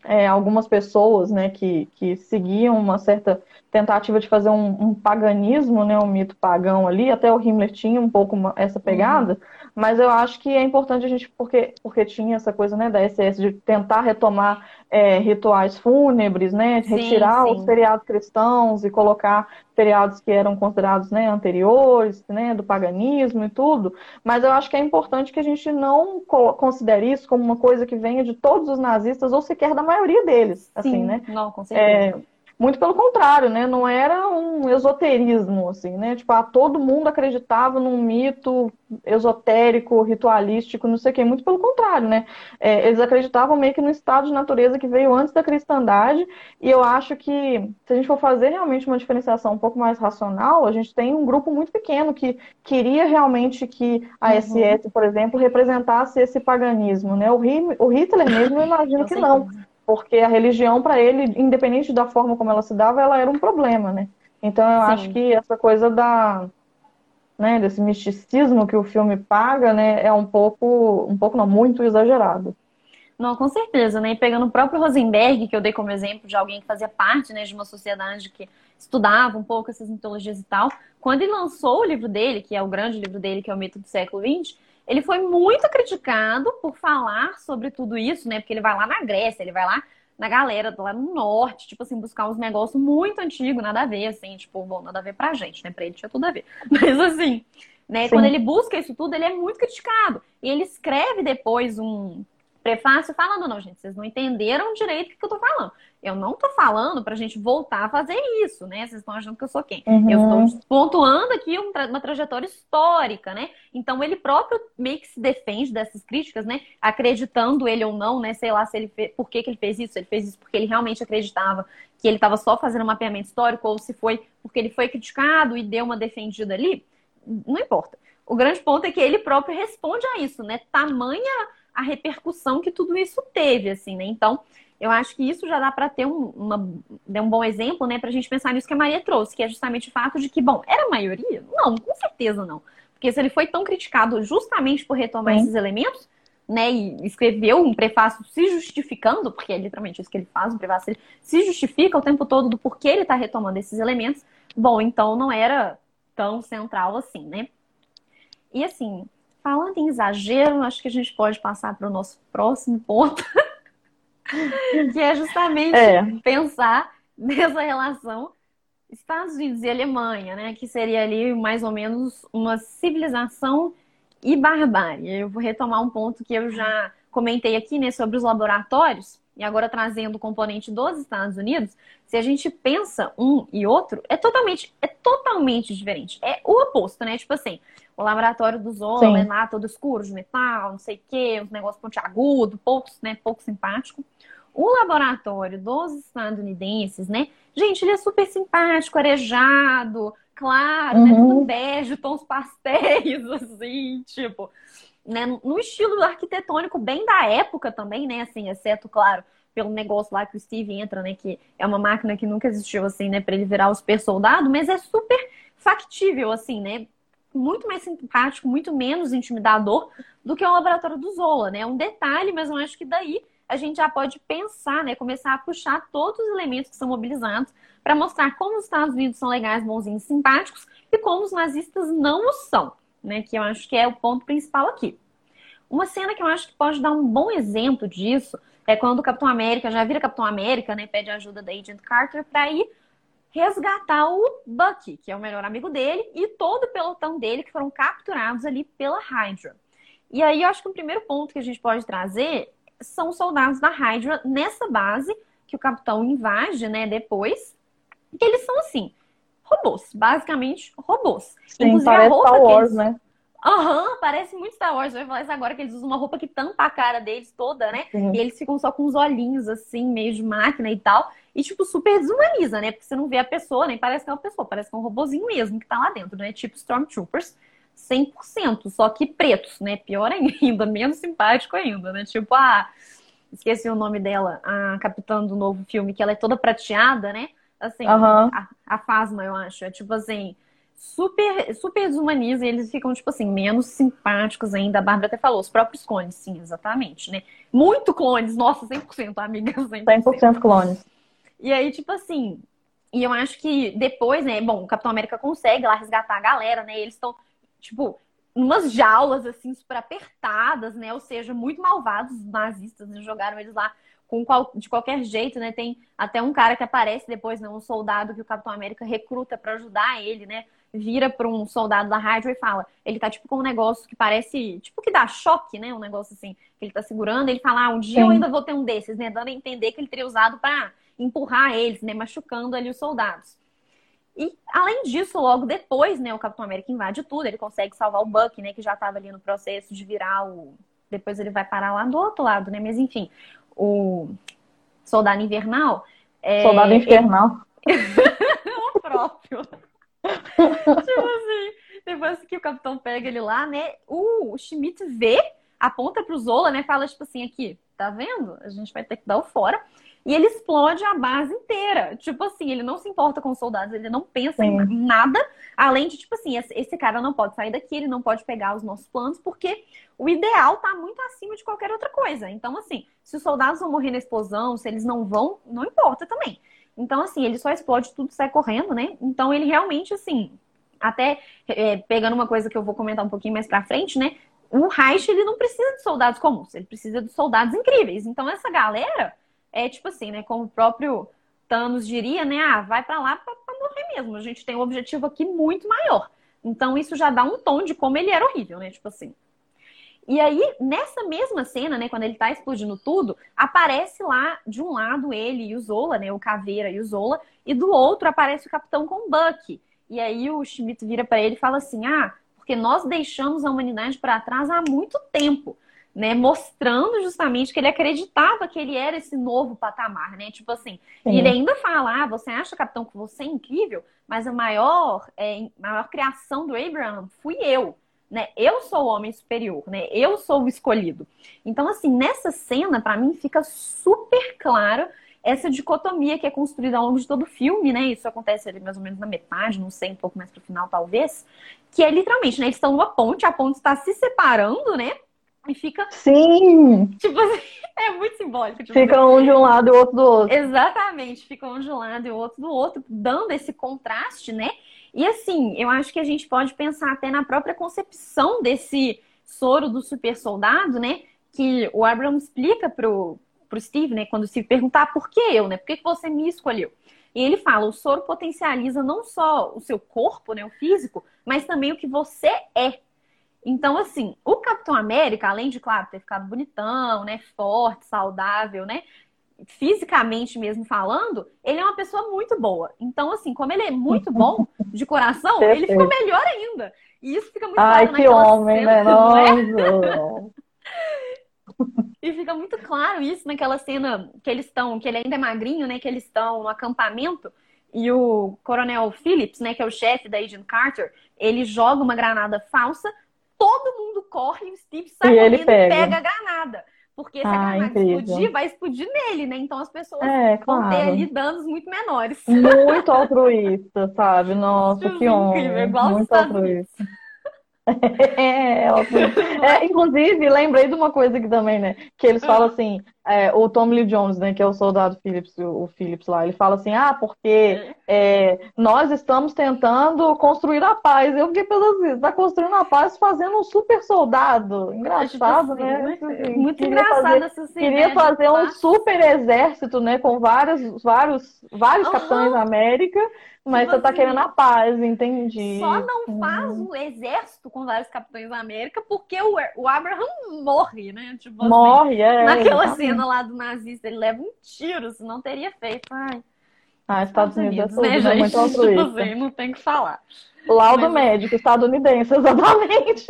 S2: é, algumas pessoas, né, que, que seguiam uma certa tentativa de fazer um, um, paganismo, né, um mito pagão ali, até o Himmler tinha um pouco uma, essa pegada, uhum. mas eu acho que é importante a gente, porque, porque tinha essa coisa né, da SS de tentar retomar é, rituais fúnebres, né, sim, retirar sim. os feriados cristãos e colocar feriados que eram considerados né, anteriores, né, do paganismo e tudo, mas eu acho que é importante que a gente não considere isso como uma coisa que venha de todos os nazistas ou sequer da maioria deles, assim,
S3: sim,
S2: né?
S3: Não, com certeza.
S2: É, muito pelo contrário, né? Não era um esoterismo, assim, né? Tipo, ah, todo mundo acreditava num mito esotérico, ritualístico, não sei o quê. Muito pelo contrário, né? É, eles acreditavam meio que no estado de natureza que veio antes da cristandade. E eu acho que, se a gente for fazer realmente uma diferenciação um pouco mais racional, a gente tem um grupo muito pequeno que queria realmente que a uhum. SS, por exemplo, representasse esse paganismo, né? O Hitler mesmo, eu imagino que não porque a religião para ele, independente da forma como ela se dava, ela era um problema, né? Então eu Sim. acho que essa coisa da né, desse misticismo que o filme paga, né, é um pouco, um pouco não, muito exagerado.
S3: Não, com certeza, né? E pegando o próprio Rosenberg, que eu dei como exemplo de alguém que fazia parte né, de uma sociedade que estudava um pouco essas mitologias e tal, quando ele lançou o livro dele, que é o grande livro dele, que é o Mito do Século XX, ele foi muito criticado por falar sobre tudo isso, né? Porque ele vai lá na Grécia, ele vai lá na galera lá no norte, tipo assim, buscar uns negócios muito antigos, nada a ver, assim, tipo, bom, nada a ver pra gente, né? Pra ele tinha tudo a ver. [laughs] Mas assim, né? Sim. Quando ele busca isso tudo, ele é muito criticado. E ele escreve depois um, prefácio falando, não, gente, vocês não entenderam direito o que eu tô falando. Eu não tô falando pra gente voltar a fazer isso, né? Vocês estão achando que eu sou quem? Uhum. Eu estou pontuando aqui uma trajetória histórica, né? Então ele próprio meio que se defende dessas críticas, né? Acreditando ele ou não, né? Sei lá se ele fez, por que, que ele fez isso. Ele fez isso porque ele realmente acreditava que ele estava só fazendo um mapeamento histórico ou se foi porque ele foi criticado e deu uma defendida ali. Não importa. O grande ponto é que ele próprio responde a isso, né? Tamanha a repercussão que tudo isso teve, assim, né? Então, eu acho que isso já dá para ter um, uma, um bom exemplo, né, para a gente pensar nisso que a Maria trouxe, que é justamente o fato de que, bom, era a maioria? Não, com certeza não. Porque se ele foi tão criticado justamente por retomar Sim. esses elementos, né, e escreveu um prefácio se justificando, porque é literalmente isso que ele faz, um prefácio, ele se justifica o tempo todo do porquê ele está retomando esses elementos, bom, então não era tão central assim, né? E assim, Falando em exagero, acho que a gente pode passar para o nosso próximo ponto, [laughs] [laughs] que é justamente é. pensar [laughs] nessa relação Estados Unidos e Alemanha, né? Que seria ali mais ou menos uma civilização e barbárie. Eu vou retomar um ponto que eu já comentei aqui, né, sobre os laboratórios, e agora trazendo o componente dos Estados Unidos, se a gente pensa um e outro, é totalmente, é totalmente diferente. É o oposto, né? Tipo assim, o laboratório dos homens lá, todo escuro, de metal, não sei o quê, uns negócios pontiagudo, poucos, né, pouco simpático. O laboratório dos estadunidenses, né? Gente, ele é super simpático, arejado, claro, uhum. né? Tudo bege, tons pastéis, [laughs] assim, tipo, né? No estilo arquitetônico bem da época também, né? Assim, exceto, claro, pelo negócio lá que o Steve entra, né? Que é uma máquina que nunca existiu, assim, né? Ele virar o super soldado, mas é super factível, assim, né? muito mais simpático, muito menos intimidador do que o laboratório do Zola, né? É um detalhe, mas eu acho que daí a gente já pode pensar, né? Começar a puxar todos os elementos que são mobilizados para mostrar como os Estados Unidos são legais, bonzinhos, simpáticos e como os nazistas não o são, né? Que eu acho que é o ponto principal aqui. Uma cena que eu acho que pode dar um bom exemplo disso é quando o Capitão América já vira Capitão América, né? Pede ajuda da Agent Carter para ir resgatar o Bucky, que é o melhor amigo dele, e todo o pelotão dele que foram capturados ali pela Hydra. E aí eu acho que o primeiro ponto que a gente pode trazer são soldados da Hydra nessa base que o capitão invade, né, depois, que eles são assim, robôs, basicamente robôs.
S2: Sim, Inclusive a roupa Star Wars, eles... né?
S3: Aham, uhum, parece muito Star Wars. Eu ia falar isso agora, que eles usam uma roupa que tampa a cara deles toda, né? Sim. E eles ficam só com os olhinhos, assim, meio de máquina e tal. E, tipo, super desumaniza, né? Porque você não vê a pessoa, nem parece que é uma pessoa, parece que é um robozinho mesmo que tá lá dentro, né? Tipo Stormtroopers, 100%, só que pretos, né? Pior ainda, [laughs] menos simpático ainda, né? Tipo, a. Esqueci o nome dela, a capitã do novo filme, que ela é toda prateada, né? Assim, uhum. a, a Fasma, eu acho. É tipo assim super, super desumaniza e eles ficam, tipo assim, menos simpáticos ainda. A Bárbara até falou, os próprios clones, sim, exatamente, né? Muito clones, nossa, 100%, amiga, 100%.
S2: 100% clones.
S3: E aí, tipo assim, e eu acho que depois, né, bom, o Capitão América consegue lá resgatar a galera, né? Eles estão, tipo, umas jaulas, assim, super apertadas, né? Ou seja, muito malvados os nazistas, né? jogaram eles lá com qual, de qualquer jeito, né? Tem até um cara que aparece depois, né? Um soldado que o Capitão América recruta para ajudar ele, né? vira para um soldado da rádio e fala, ele tá tipo com um negócio que parece, tipo que dá choque, né? Um negócio assim, que ele tá segurando, ele fala, ah, um dia Sim. eu ainda vou ter um desses, né? Dando a entender que ele teria usado para empurrar eles, né? Machucando ali os soldados. E além disso, logo depois, né, o Capitão América invade tudo, ele consegue salvar o Buck, né, que já estava ali no processo de virar o depois ele vai parar lá do outro lado, né? Mas enfim, o Soldado Invernal,
S2: é... Soldado Infernal. [laughs]
S3: o próprio. [laughs] tipo assim, depois que o capitão pega ele lá, né? O Schmidt vê, aponta pro Zola, né? Fala, tipo assim, aqui, tá vendo? A gente vai ter que dar o fora. E ele explode a base inteira. Tipo assim, ele não se importa com os soldados, ele não pensa Sim. em nada, além de, tipo assim, esse cara não pode sair daqui, ele não pode pegar os nossos planos, porque o ideal tá muito acima de qualquer outra coisa. Então, assim, se os soldados vão morrer na explosão, se eles não vão, não importa também. Então, assim, ele só explode tudo sai correndo, né? Então, ele realmente, assim, até é, pegando uma coisa que eu vou comentar um pouquinho mais pra frente, né? O Reich, ele não precisa de soldados comuns, ele precisa de soldados incríveis. Então, essa galera é tipo assim, né? Como o próprio Thanos diria, né? Ah, vai para lá pra morrer mesmo. A gente tem um objetivo aqui muito maior. Então, isso já dá um tom de como ele era horrível, né? Tipo assim. E aí, nessa mesma cena, né, quando ele tá explodindo tudo, aparece lá, de um lado, ele e o Zola, né, o Caveira e o Zola, e do outro aparece o Capitão com o Buck. E aí o Schmidt vira para ele e fala assim: ah, porque nós deixamos a humanidade para trás há muito tempo. Né, mostrando justamente que ele acreditava que ele era esse novo patamar, né? Tipo assim, e ele ainda fala: ah, você acha, capitão, que você é incrível, mas a maior, é, maior criação do Abraham fui eu né? Eu sou o homem superior, né? Eu sou o escolhido. Então, assim, nessa cena, para mim, fica super claro essa dicotomia que é construída ao longo de todo o filme, né? Isso acontece ali mais ou menos na metade, não sei, um pouco mais pro final, talvez. Que é literalmente, né? Eles estão numa ponte, a ponte está se separando, né? E fica.
S2: Sim!
S3: Tipo assim, [laughs] é muito simbólico.
S2: Tipo, fica assim. um de um lado e o outro do outro.
S3: Exatamente, fica um de um lado e o outro do outro, dando esse contraste, né? E assim, eu acho que a gente pode pensar até na própria concepção desse soro do super soldado, né? Que o Abraham explica pro, pro Steve, né? Quando o Steve perguntar por que eu, né? Por que, que você me escolheu? E ele fala: o soro potencializa não só o seu corpo, né? O físico, mas também o que você é. Então, assim, o Capitão América, além de, claro, ter ficado bonitão, né? Forte, saudável, né? fisicamente mesmo falando, ele é uma pessoa muito boa. Então, assim, como ele é muito bom [laughs] de coração, ele fica melhor ainda. E isso fica muito
S2: Ai, claro que homem, cena, né? Nossa. [laughs]
S3: e fica muito claro isso naquela cena que eles estão, que ele ainda é magrinho, né? Que eles estão no acampamento e o Coronel Phillips, né? Que é o chefe da Agent Carter, ele joga uma granada falsa, corre o Steve sai e correndo pega. e pega a granada. Porque se a ah, granada explodir, vai explodir nele, né? Então as pessoas é, vão claro. ter ali danos muito menores.
S2: Muito altruísta, sabe? Nossa, que homem. muito altruísta. É, é, inclusive, lembrei de uma coisa aqui também, né? Que eles falam assim, é, o Tom Lee Jones, né, que é o soldado Phillips, o, Phillips lá, ele fala assim, ah, porque é, nós estamos tentando construir a paz. Eu fiquei pensando assim, tá construindo a paz fazendo um super soldado. Engraçado, né?
S3: Muito, muito engraçado fazer, essa.
S2: Queria fazer um super exército, né, com vários, vários, vários uhum. capitães da América mas você tá querendo a paz, entendi.
S3: Só não faz uhum. um exército com vários capitães da América porque o, o Abraham morre, né?
S2: Tipo, assim, morre, assim, é.
S3: Naquela exatamente. cena lá do nazista, ele leva um tiro, se não teria feito. Ai.
S2: Ah, Estados, Estados Unidos, Unidos é tudo, né, né? Muito [laughs] altruísta. Tipo
S3: assim, não tem que falar.
S2: Laudo Mas... médico estadunidense, [laughs] exatamente.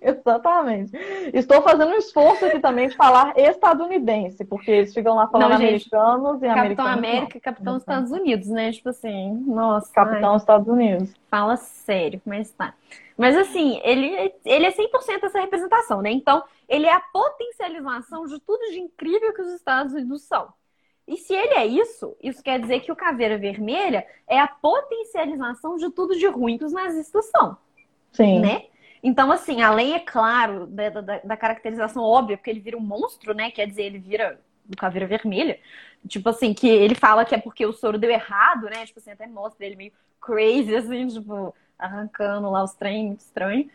S2: exatamente. Estou fazendo um esforço aqui também de falar estadunidense, porque eles ficam lá falando Não, gente, americanos e
S3: Capitão
S2: americanos.
S3: América e Capitão Estados Unidos, né? Tipo assim, nossa.
S2: Capitão ai. Estados Unidos.
S3: Fala sério, mas tá. Mas assim, ele, ele é 100% essa representação, né? Então, ele é a potencialização de tudo de incrível que os Estados Unidos são. E se ele é isso, isso quer dizer que o Caveira Vermelha é a potencialização de tudo de ruim que os nazistas são.
S2: Sim.
S3: Né? Então, assim, além, é claro, da, da, da, caracterização óbvia, porque ele vira um monstro, né? Quer dizer, ele vira do Caveira Vermelha. Tipo assim, que ele fala que é porque o soro deu errado, né? Tipo assim, até mostra ele meio crazy, assim, tipo, arrancando lá os trem estranho.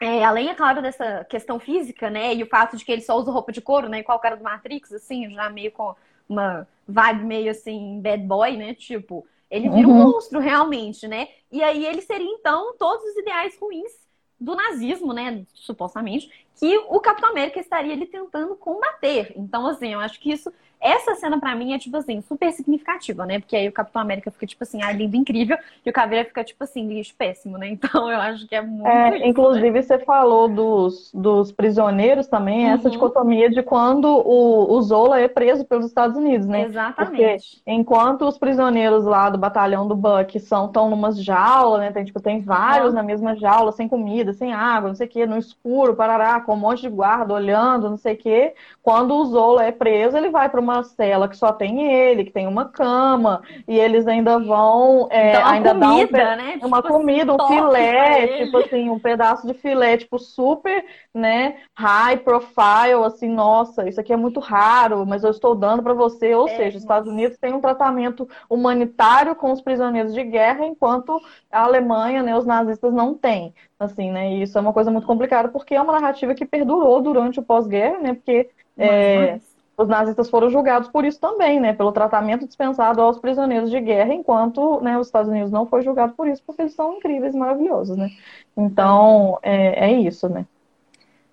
S3: É, além, é claro, dessa questão física, né? E o fato de que ele só usa roupa de couro, né? Igual o cara do Matrix, assim, já meio com uma vibe meio assim, bad boy, né? Tipo, ele vira uhum. um monstro realmente, né? E aí ele seria, então, todos os ideais ruins do nazismo, né? Supostamente, que o Capitão América estaria ali tentando combater. Então, assim, eu acho que isso essa cena para mim é, tipo assim, super significativa, né? Porque aí o Capitão América fica, tipo assim, ah, lindo, incrível, e o Caveira fica, tipo assim, lixo péssimo, né? Então eu acho que é muito. É,
S2: isso, inclusive, né? você falou dos, dos prisioneiros também, uhum. essa dicotomia de quando o, o Zola é preso pelos Estados Unidos, né?
S3: Exatamente.
S2: Porque enquanto os prisioneiros lá do batalhão do Buck são tão numas jaulas, né? Tem, tipo, tem vários uhum. na mesma jaula, sem comida, sem água, não sei o quê, no escuro, parará, com um monte de guarda olhando, não sei o quê. Quando o Zola é preso, ele vai para uma cela que só tem ele, que tem uma cama, e eles ainda vão. É,
S3: então,
S2: ainda
S3: comida,
S2: dá
S3: um, né?
S2: Uma tipo, comida, um filé, tipo assim, um pedaço de filé, tipo, super, né? High profile, assim, nossa, isso aqui é muito raro, mas eu estou dando para você. Ou é, seja, os Estados Unidos têm um tratamento humanitário com os prisioneiros de guerra, enquanto a Alemanha, né, os nazistas não têm. Assim, né? E isso é uma coisa muito complicada, porque é uma narrativa que perdurou durante o pós-guerra, né? Porque. É, os nazistas foram julgados por isso também, né, pelo tratamento dispensado aos prisioneiros de guerra, enquanto né, os Estados Unidos não foi julgado por isso, porque eles são incríveis e maravilhosos, né. Então, é, é isso, né.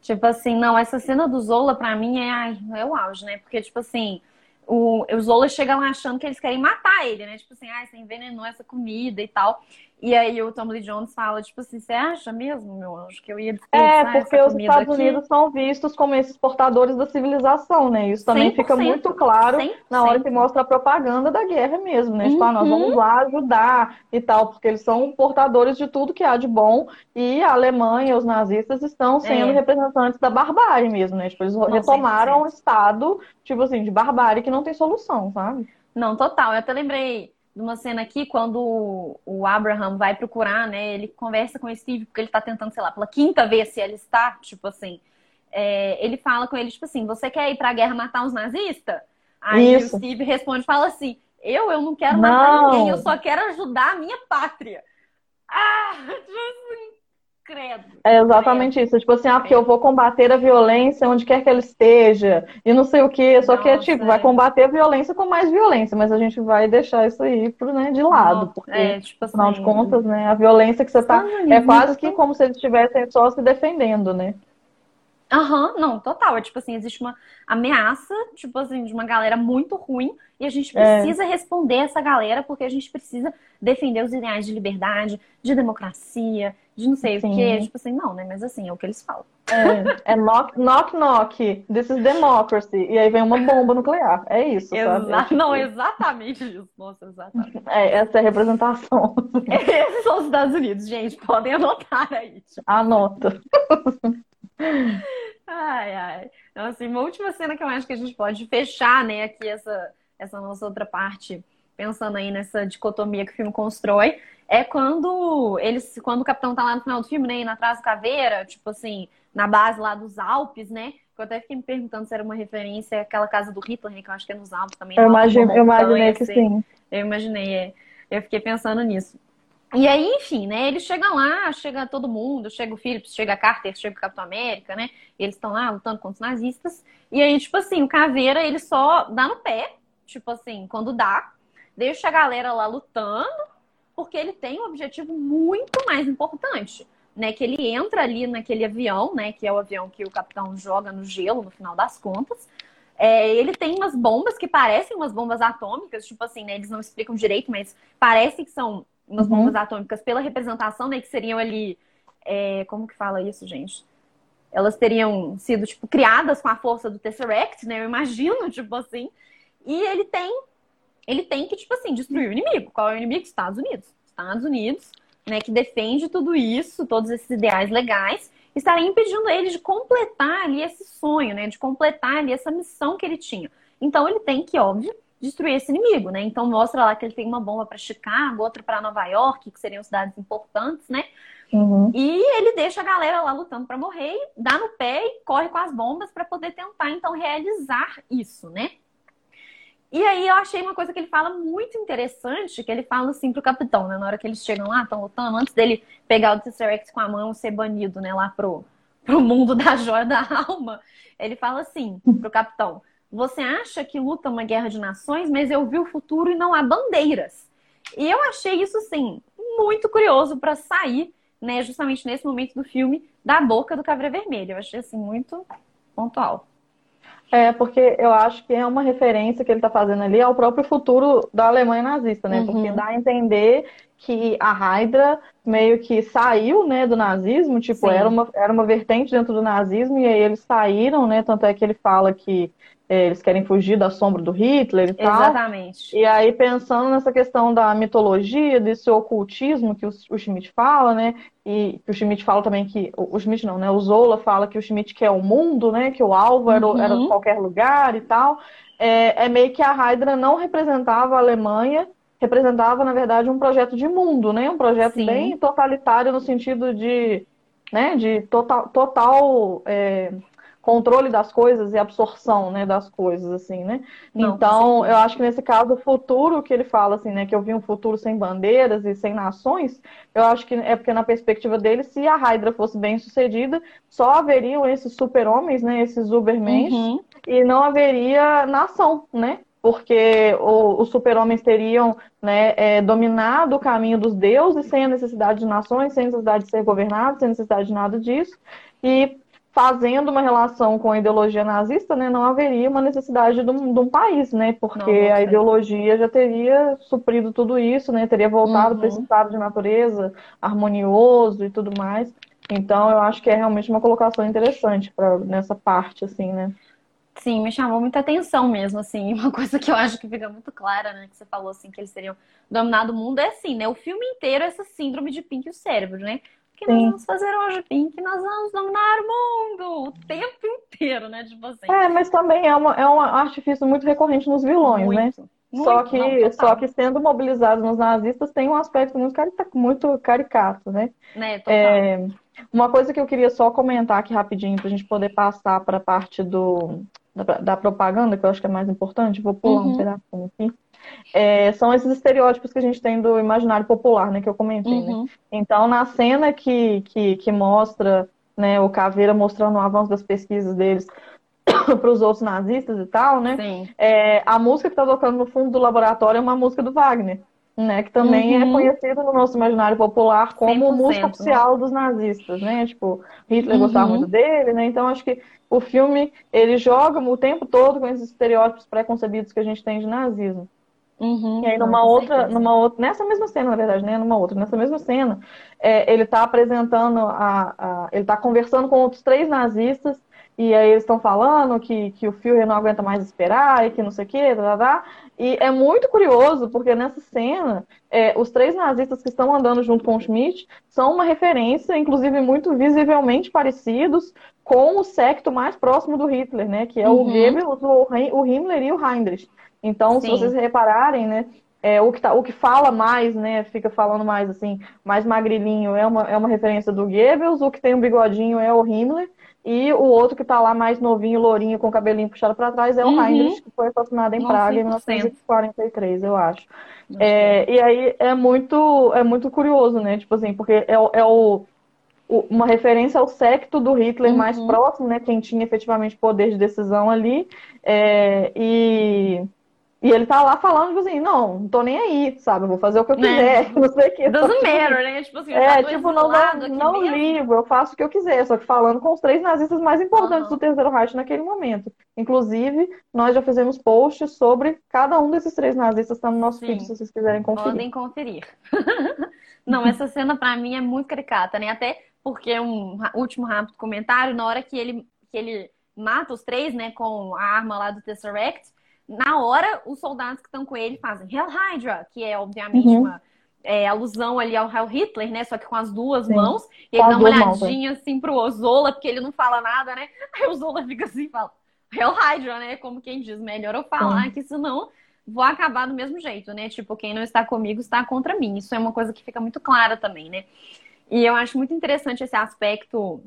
S3: Tipo assim, não, essa cena do Zola, pra mim, é, ai, é o auge, né, porque, tipo assim, o, o Zola chega lá achando que eles querem matar ele, né, tipo assim, ai, você envenenou essa comida e tal, e aí o Tom Lee Jones fala, tipo assim, você acha mesmo, meu anjo, que eu ia
S2: É, porque os Estados aqui? Unidos são vistos como esses portadores da civilização, né? Isso também 100%, fica muito claro 100%. na hora que mostra a propaganda da guerra mesmo, né? Uhum. Tipo, ah, nós vamos uhum. lá ajudar e tal, porque eles são portadores de tudo que há de bom e a Alemanha, os nazistas estão sendo é. representantes da barbárie mesmo, né? Tipo, eles não, retomaram um estado, tipo assim, de barbárie que não tem solução, sabe?
S3: Não, total. Eu até lembrei de uma cena aqui, quando o Abraham vai procurar, né? Ele conversa com o Steve, porque ele tá tentando, sei lá, pela quinta vez se ele está, tipo assim. É, ele fala com ele, tipo assim, você quer ir pra guerra matar os nazistas? Aí Isso. o Steve responde, fala assim, eu, eu não quero matar não. ninguém, eu só quero ajudar a minha pátria. Ah, [laughs] tipo Credo.
S2: É exatamente credo. isso. Tipo assim, ah, porque eu vou combater a violência onde quer que ela esteja. E não sei o que. Só Nossa, que é tipo, é. vai combater a violência com mais violência, mas a gente vai deixar isso aí pro, né, de lado. Porque, é, tipo assim, afinal de contas, né, a violência que você tá. É quase que como se eles estivessem só se defendendo, né?
S3: Aham, uhum, não, total. É tipo assim, existe uma ameaça, tipo assim, de uma galera muito ruim, e a gente é. precisa é. responder essa galera, porque a gente precisa defender os ideais de liberdade, de democracia, de não sei Sim. o quê. Tipo assim, não, né? Mas assim, é o que eles falam.
S2: É, é knock, knock, knock. This is democracy. E aí vem uma bomba nuclear. É isso, Exa sabe? É
S3: tipo... Não, exatamente isso. Nossa, exatamente.
S2: É, essa é a representação.
S3: Esses são os Estados Unidos, gente. Podem anotar aí. Tipo.
S2: Anota.
S3: Ai, ai. Então, assim, uma última cena que eu acho que a gente pode fechar, né, aqui essa, essa nossa outra parte, pensando aí nessa dicotomia que o filme constrói, é quando eles, quando o capitão tá lá no final do filme, né, indo atrás do caveira, tipo assim, na base lá dos Alpes, né? Eu até fiquei me perguntando se era uma referência àquela casa do Hitler, né, que eu acho que é nos Alpes também.
S2: Eu, imagine, eu imaginei que sim.
S3: Eu imaginei, é. Eu fiquei pensando nisso. E aí, enfim, né? Eles chegam lá, chega todo mundo, chega o Phillips, chega a Carter, chega o Capitão América, né? Eles estão lá lutando contra os nazistas. E aí, tipo assim, o Caveira, ele só dá no pé, tipo assim, quando dá, deixa a galera lá lutando, porque ele tem um objetivo muito mais importante, né? Que ele entra ali naquele avião, né? Que é o avião que o capitão joga no gelo, no final das contas. É, ele tem umas bombas que parecem umas bombas atômicas, tipo assim, né? Eles não explicam direito, mas parece que são umas uhum. bombas atômicas pela representação, né? Que seriam ali. É, como que fala isso, gente? Elas teriam sido, tipo, criadas com a força do Tesseract, né? Eu imagino, [laughs] tipo assim. E ele tem. Ele tem que, tipo assim, destruir o inimigo. Qual é o inimigo? Estados Unidos. Estados Unidos, né? Que defende tudo isso, todos esses ideais legais estaria impedindo ele de completar ali esse sonho, né? De completar ali essa missão que ele tinha. Então ele tem que, óbvio, destruir esse inimigo, né? Então mostra lá que ele tem uma bomba para Chicago, outra para Nova York, que seriam cidades importantes, né? Uhum. E ele deixa a galera lá lutando para morrer, dá no pé e corre com as bombas para poder tentar então realizar isso, né? E aí eu achei uma coisa que ele fala muito interessante, que ele fala assim pro capitão, né? Na hora que eles chegam lá, estão lutando, antes dele pegar o Tesseract com a mão e ser banido, né? Lá pro, pro mundo [laughs] da joia da alma. Ele fala assim pro capitão, você acha que luta uma guerra de nações, mas eu vi o futuro e não há bandeiras. E eu achei isso, assim, muito curioso para sair, né? Justamente nesse momento do filme, da boca do Caveira Vermelha. Eu achei, assim, muito pontual.
S2: É, porque eu acho que é uma referência que ele está fazendo ali ao próprio futuro da Alemanha nazista, né? Uhum. Porque dá a entender que a Hydra meio que saiu, né, do nazismo, tipo, era uma, era uma vertente dentro do nazismo, e aí eles saíram, né? Tanto é que ele fala que é, eles querem fugir da sombra do Hitler e tal.
S3: Exatamente.
S2: E aí, pensando nessa questão da mitologia, desse ocultismo que o, o Schmidt fala, né? E que o Schmidt fala também que. O, o Schmidt não, né? O Zola fala que o Schmidt quer o mundo, né? Que o alvo era, uhum. era qualquer lugar e tal. É, é meio que a Hydra não representava a Alemanha, representava, na verdade, um projeto de mundo, né? Um projeto Sim. bem totalitário no sentido de, né, de total, total é, controle das coisas e absorção, né, das coisas, assim, né? Não, então, eu acho que nesse caso, o futuro que ele fala, assim, né, que eu vi um futuro sem bandeiras e sem nações, eu acho que é porque na perspectiva dele, se a Hydra fosse bem sucedida, só haveriam esses super-homens, né, esses Ubermens, uhum. e não haveria nação, né? Porque os super-homens teriam né, é, dominado o caminho dos deuses sem a necessidade de nações, sem necessidade de ser governados, sem necessidade de nada disso. E fazendo uma relação com a ideologia nazista, né, não haveria uma necessidade de um, de um país, né, porque não, a ideologia já teria suprido tudo isso, né, teria voltado uhum. para esse estado de natureza harmonioso e tudo mais. Então, eu acho que é realmente uma colocação interessante pra, nessa parte, assim, né.
S3: Sim, me chamou muita atenção mesmo, assim, [laughs] uma coisa que eu acho que fica muito clara, né, que você falou, assim, que eles teriam dominado o mundo, é assim, né, o filme inteiro é essa síndrome de Pink e o cérebro, né, que Sim. nós vamos fazer hoje, Pink? Nós vamos dominar o mundo o tempo inteiro, né? Tipo assim.
S2: É, mas também é, uma, é um artifício muito recorrente nos vilões, né? muito, né? Muito, só, que, não, só que sendo mobilizados nos nazistas tem um aspecto muito, muito caricato, né?
S3: né é,
S2: uma coisa que eu queria só comentar aqui rapidinho, para a gente poder passar para a parte do, da, da, propaganda, que eu acho que é mais importante, vou pular uhum. um pedacinho aqui é, são esses estereótipos que a gente tem do imaginário popular, né, que eu comentei, né? uhum. né? Então, na cena que, que, que mostra né, o Caveira mostrando o avanço das pesquisas deles [coughs] para os outros nazistas e tal, né? É, a música que está tocando no fundo do laboratório é uma música do Wagner, né? Que também é uhum. é conhecido no nosso imaginário popular como música oficial dos nazistas, né? Tipo, Hitler uhum. gostava muito dele, né? Então acho que o filme ele joga o tempo todo com esses estereótipos pré-concebidos que a gente tem de nazismo. Uhum, e aí numa outra, numa outra, nessa mesma cena, na verdade, né? Numa outra, nessa mesma cena, é, ele está apresentando a, a ele está conversando com outros três nazistas e aí eles estão falando que, que o Führer não aguenta mais esperar e que não sei o que, tá, tá, tá. E é muito curioso, porque nessa cena, é, os três nazistas que estão andando junto com o Schmidt são uma referência, inclusive muito visivelmente parecidos com o secto mais próximo do Hitler, né? Que é uhum. o Goebbels, o, o Himmler e o Heinrich. Então, Sim. se vocês repararem, né, é, o, que tá, o que fala mais, né, fica falando mais assim, mais magrilinho é uma, é uma referência do Goebbels, o que tem um bigodinho é o Himmler, e o outro que tá lá mais novinho, lourinho, com o cabelinho puxado para trás é o uhum. Heinrich, que foi assassinado em Nossa, Praga em 1943, eu acho. É, e aí é muito, é muito curioso, né, tipo assim, porque é, é o, o uma referência ao secto do Hitler uhum. mais próximo, né, quem tinha efetivamente poder de decisão ali, é, e E ele tá lá falando, tipo assim, não, não tô nem aí, sabe? Eu vou fazer o que eu né? quiser, é. [laughs] não sei o que.
S3: Doesn't matter, né? Tipo assim,
S2: é, tipo, não, não, não livro, eu faço o que eu quiser, só que falando com os três nazistas mais importantes uhum. do Terceiro Reich naquele momento. Inclusive, nós já fizemos posts sobre cada um desses três nazistas, tá no nosso Sim. feed, se vocês quiserem conferir.
S3: Podem conferir. [laughs] não, essa cena pra mim é muito caricata, né? Até porque um último rápido comentário, na hora que ele, que ele mata os três, né, com a arma lá do Tesseract, na hora, os soldados que estão com ele fazem Hell Hydra, que é obviamente uhum. uma é, alusão ali ao Hell Hitler, né? Só que com as duas Sim. mãos. E ele dá uma olhadinha mãos, assim pro Ozola, porque ele não fala nada, né? [laughs] Aí o Ozola fica assim e fala Hell Hydra, né? Como quem diz, melhor eu falar, Sim. que senão vou acabar do mesmo jeito, né? Tipo, quem não está comigo está contra mim. Isso é uma coisa que fica muito clara também, né? E eu acho muito interessante esse aspecto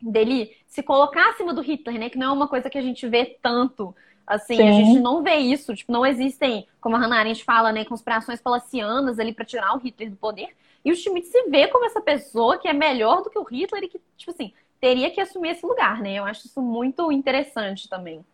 S3: dele se colocar acima do Hitler, né? Que não é uma coisa que a gente vê tanto Assim, Sim. a gente não vê isso, tipo, não existem, como a Hannah Arendt fala, né, conspirações palacianas ali para tirar o Hitler do poder. E o Schmidt se vê como essa pessoa que é melhor do que o Hitler e que, tipo assim, teria que assumir esse lugar, né? Eu acho isso muito interessante também.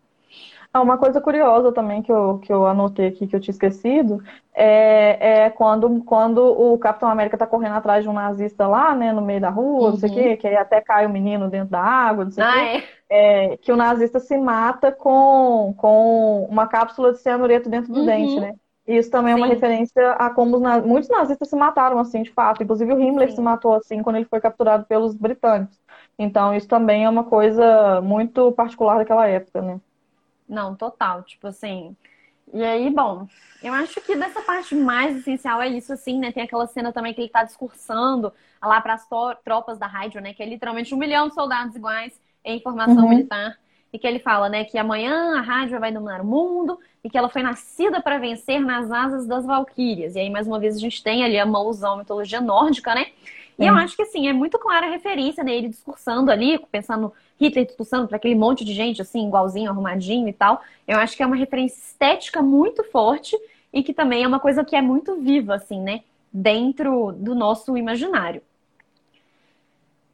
S2: Ah, uma coisa curiosa também que eu, que eu anotei aqui, que eu tinha esquecido, é, é quando, quando o Capitão América tá correndo atrás de um nazista lá, né, no meio da rua, uhum. não sei o quê, que aí até cai o menino dentro da água, não sei o ah, quê. É? é? que o nazista se mata com, com uma cápsula de cianureto dentro do uhum. dente, né? Isso também Sim. é uma referência a como na... muitos nazistas se mataram assim, de fato. Inclusive o Himmler Sim. se matou assim quando ele foi capturado pelos britânicos. Então isso também é uma coisa muito particular daquela época, né?
S3: Não, total. Tipo assim. E aí, bom, eu acho que dessa parte mais essencial é isso, assim, né? Tem aquela cena também que ele tá discursando lá para as tropas da Hydra, né? Que é literalmente um milhão de soldados iguais em formação uhum. militar. E que ele fala, né, que amanhã a Hydra vai dominar o mundo e que ela foi nascida para vencer nas asas das Valquírias. E aí, mais uma vez, a gente tem ali a mãozão, a mitologia nórdica, né? E eu acho que, assim, é muito clara a referência, né? Ele discursando ali, pensando Hitler discursando para aquele monte de gente, assim, igualzinho, arrumadinho e tal. Eu acho que é uma referência estética muito forte e que também é uma coisa que é muito viva, assim, né? Dentro do nosso imaginário.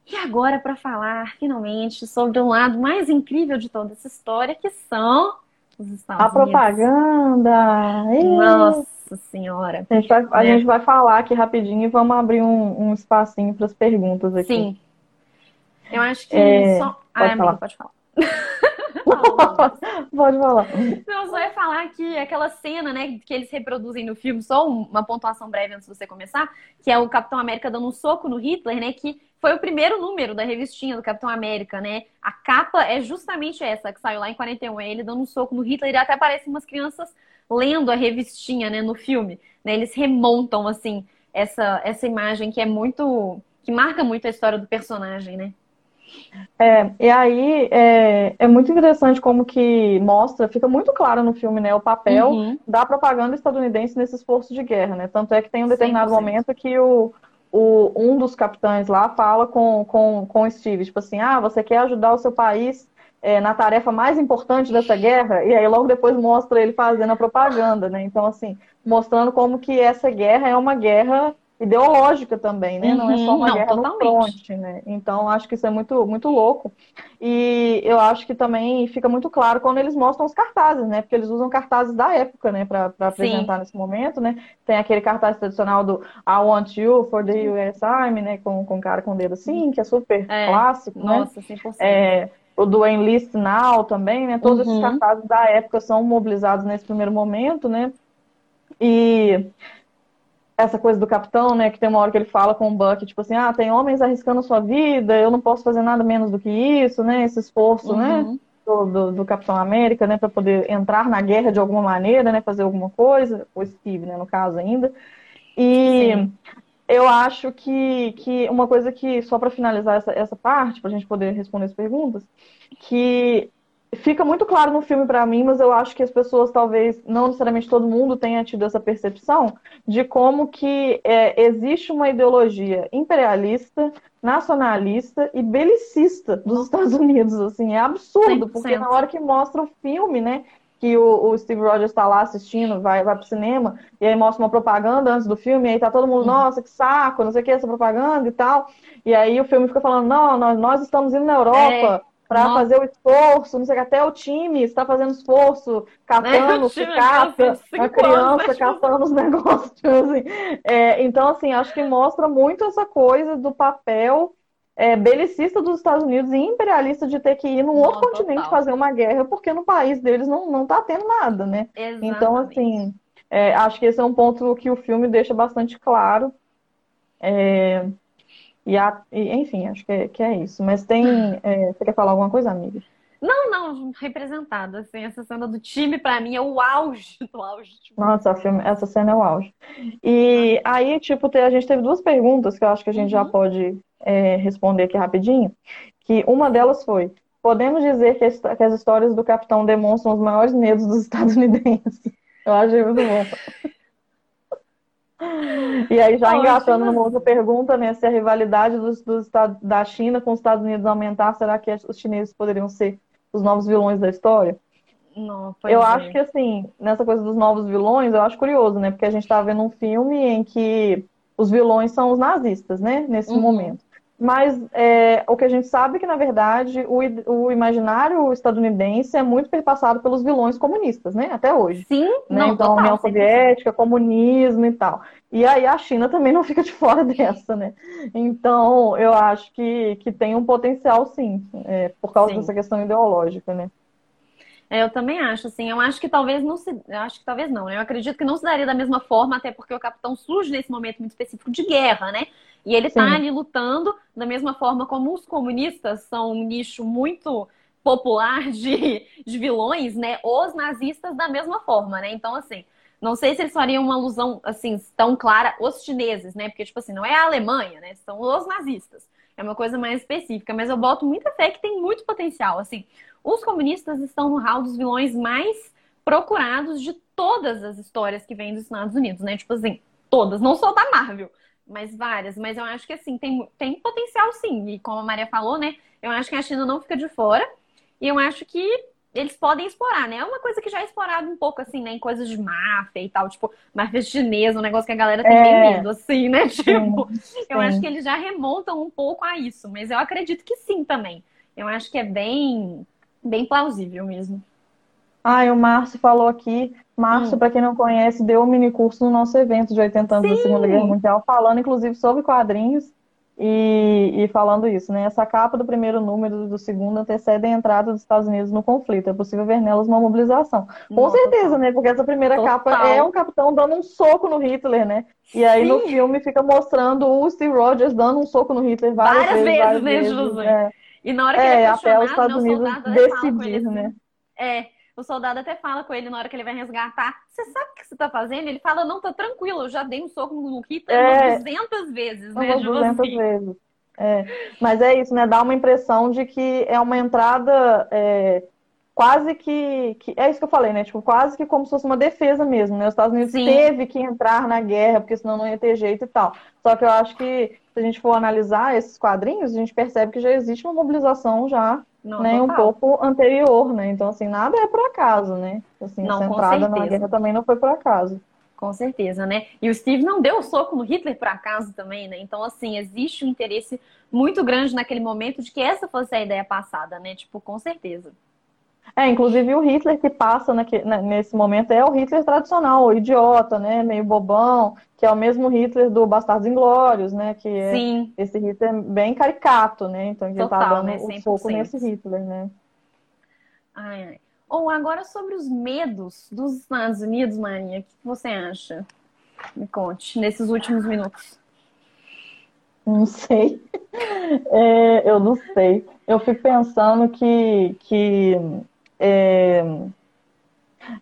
S3: E agora, para falar finalmente sobre o lado mais incrível de toda essa história, que são os Estados
S2: a Unidos. propaganda!
S3: Nossa Senhora!
S2: A gente, vai, a é. gente vai falar aqui rapidinho e vamos abrir um, um espacinho para as perguntas aqui.
S3: Sim. Eu acho que é... só. Pode ah, falar. Amiga, pode falar. [laughs]
S2: Pode falar.
S3: Não, só ia falar que aquela cena, né, que eles reproduzem no filme, só uma pontuação breve antes de você começar, que é o Capitão América dando um soco no Hitler, né, que foi o primeiro número da revistinha do Capitão América, né? A capa é justamente essa, que saiu lá em 41, é ele dando um soco no Hitler, e até aparecem umas crianças lendo a revistinha, né, no filme, né? Eles remontam, assim, essa, essa imagem que é muito... que marca muito a história do personagem, né?
S2: É, e aí é, é, muito interessante como que mostra, fica muito claro no filme, né, o papel uhum. da propaganda estadunidense nesse esforço de guerra, né? Tanto é que tem um determinado 100%. momento que o, o, um dos capitães lá fala com, com, com o Steve, tipo assim, ah, você quer ajudar o seu país é, na tarefa mais importante dessa guerra? E aí logo depois mostra ele fazendo a propaganda, né? Então, assim, mostrando como que essa guerra é uma guerra ideológica também, né? Uhum, não é só uma não, guerra totalmente. no fronte, né? Então acho que isso é muito, muito louco. E eu acho que também fica muito claro quando eles mostram os cartazes, né? Porque eles usam cartazes da época, né? Para apresentar Sim. nesse momento, né? Tem aquele cartaz tradicional do I want you for the US Army, né? Com, com cara com o dedo assim, que é super é. clássico,
S3: Nossa,
S2: né?
S3: 100%.
S2: É, o do Enlist Now também, né? Todos uhum. esses cartazes da época são mobilizados nesse primeiro momento, né? E essa coisa do capitão, né? Que tem uma hora que ele fala com o Buck, tipo assim, ah, tem homens arriscando sua vida, eu não posso fazer nada menos do que isso, né? Esse esforço, né, uhum. né? Do, do, do, Capitão América, né? Para poder entrar na guerra de alguma maneira, né? Fazer alguma coisa, o Steve, né? No caso ainda. E Sim. Eu acho que, que uma coisa que, só para finalizar essa, essa parte, para a gente poder responder as perguntas, que fica muito claro no filme para mim, mas eu acho que as pessoas, talvez, não necessariamente todo mundo tenha tido essa percepção de como que é, existe uma ideologia imperialista, nacionalista e belicista dos Estados Unidos, assim, é absurdo, 100%. porque na hora que mostra o filme, né, que o, o Steve Rogers está lá assistindo, vai, vai pro cinema, e aí mostra uma propaganda antes do filme, e aí tá todo mundo, uhum. nossa, que saco, não sei o que, essa propaganda e tal, e aí o filme fica falando, não, nós, nós estamos indo na Europa... É para fazer o esforço, não sei até o time está fazendo esforço, catando, [laughs] se cata, a criança né? catando os [laughs] negócios, assim. É, então, assim, acho que mostra muito essa coisa do papel é, belicista dos Estados Unidos e imperialista de ter que ir num outro continente fazer uma guerra, porque no país deles não, não tá tendo nada, né?
S3: Exatamente.
S2: Então, assim, é, acho que esse é um ponto que o filme deixa bastante claro. É, e, a, e, enfim, acho que é, que é isso. Mas tem. É, você quer falar alguma coisa, amiga?
S3: Não, não, representada. Assim, essa cena do time, para mim, é o auge do auge.
S2: Tipo. Nossa, filme, essa cena é o auge. E aí, tipo, a gente teve duas perguntas que eu acho que a gente uhum. já pode é, responder aqui rapidinho. Que uma delas foi: podemos dizer que, que as histórias do capitão demonstram os maiores medos dos estadunidenses? [laughs] Eu achei muito bom. E aí, já engatando numa outra pergunta, né? Se a rivalidade dos, dos, da China com os Estados Unidos aumentar, será que os chineses poderiam ser os novos vilões da história?
S3: Não,
S2: eu
S3: é.
S2: acho que, assim, nessa coisa dos novos vilões, eu acho curioso, né? Porque a gente tá vendo um filme em que os vilões são os nazistas, né? Nesse uhum. momento. Mas é, o que a gente sabe é que, na verdade, o, o, imaginário estadunidense é muito perpassado pelos vilões comunistas, né? Até hoje.
S3: Sim,
S2: né?
S3: não,
S2: Então,
S3: total,
S2: União Soviética, comunismo e tal. E aí a China também não [laughs] fica de fora dessa, né? Então, eu acho que, que tem um potencial, sim, é, por causa sim. dessa questão ideológica, né?
S3: É, eu também acho, assim, eu acho que talvez não se. Eu acho que talvez não, né? Eu acredito que não se daria da mesma forma, até porque o capitão surge nesse momento muito específico de guerra, né? E ele está ali lutando da mesma forma como os comunistas são um nicho muito popular de, de vilões, né? Os nazistas da mesma forma, né? Então, assim, não sei se eles fariam uma alusão, assim, tão clara, os chineses, né? Porque, tipo assim, não é a Alemanha, né? São os nazistas. É uma coisa mais específica, mas eu boto muita fé que tem muito potencial. Assim, os comunistas estão no hall dos vilões mais procurados de todas as histórias que vêm dos Estados Unidos, né? Tipo assim, todas, não só da Marvel mas várias. Mas eu acho que assim, tem, tem potencial sim. E como a Maria falou, né? Eu acho que a China não fica de fora. E eu acho que eles podem explorar, né? É uma coisa que já é explorada um pouco, assim, né? Em coisas de máfia e tal, tipo, máfia chinesa, um negócio que a galera tem é. medo, assim, né? [laughs] Tipo, sim, eu sim. acho que eles já remontam um pouco a isso, mas eu acredito que sim também. Eu acho que é bem, bem plausível mesmo.
S2: Ah, e o Márcio falou aqui. Márcio, hum. para quem não conhece, deu um mini curso no nosso evento de 80 anos Sim. da Segunda Guerra Mundial, falando inclusive sobre quadrinhos e, e, falando isso, né? Essa capa do primeiro número do segundo antecede a entrada dos Estados Unidos no conflito. É possível ver nelas uma mobilização. Com Nossa, certeza, né? Porque essa primeira total. capa é um capitão dando um soco no Hitler, né? E aí Sim. no filme fica mostrando o Steve Rogers dando um soco no Hitler várias, várias vezes, várias né, vezes, José? É.
S3: E na hora que é, ele é
S2: até os Estados Unidos decidir,
S3: assim,
S2: né?
S3: É, o soldado até fala com ele na hora que ele vai resgatar: Você sabe o que você tá fazendo? Ele fala: Não, tá tranquilo, eu já dei um soco no Hitler é, umas 200 vezes, né?
S2: Umas 200 assim. vezes. É. Mas é isso, né? Dá uma impressão de que é uma entrada é, quase que, que, É isso que eu falei, né? Tipo, quase que como se fosse uma defesa mesmo, né? Os Estados Unidos Sim. teve que entrar na guerra, porque senão não ia ter jeito e tal. Só que eu acho que se a gente for analisar esses quadrinhos, a gente percebe que já existe uma mobilização já não, né, um pouco anterior, né? Então, assim, nada é por acaso, né? Assim, não, essa entrada na guerra também não foi por acaso.
S3: Com certeza, né? E o Steve não deu o soco no Hitler por acaso também, né? Então, assim, existe um interesse muito grande naquele momento de que essa fosse a ideia passada, né? Tipo, com certeza.
S2: É, inclusive o Hitler que passa né, nesse momento é o Hitler tradicional, o idiota, né, meio bobão, que é o mesmo Hitler do Bastardos Inglórios, né, que é
S3: Sim.
S2: esse Hitler bem caricato, né, então ele tá dando né, um pouco nesse Hitler, né.
S3: Ai, ai. Ou agora sobre os medos dos Estados Unidos, Maria, o que você acha? Me conte, nesses últimos minutos.
S2: Não sei. [laughs] É, eu não sei. Eu fico pensando que, que é,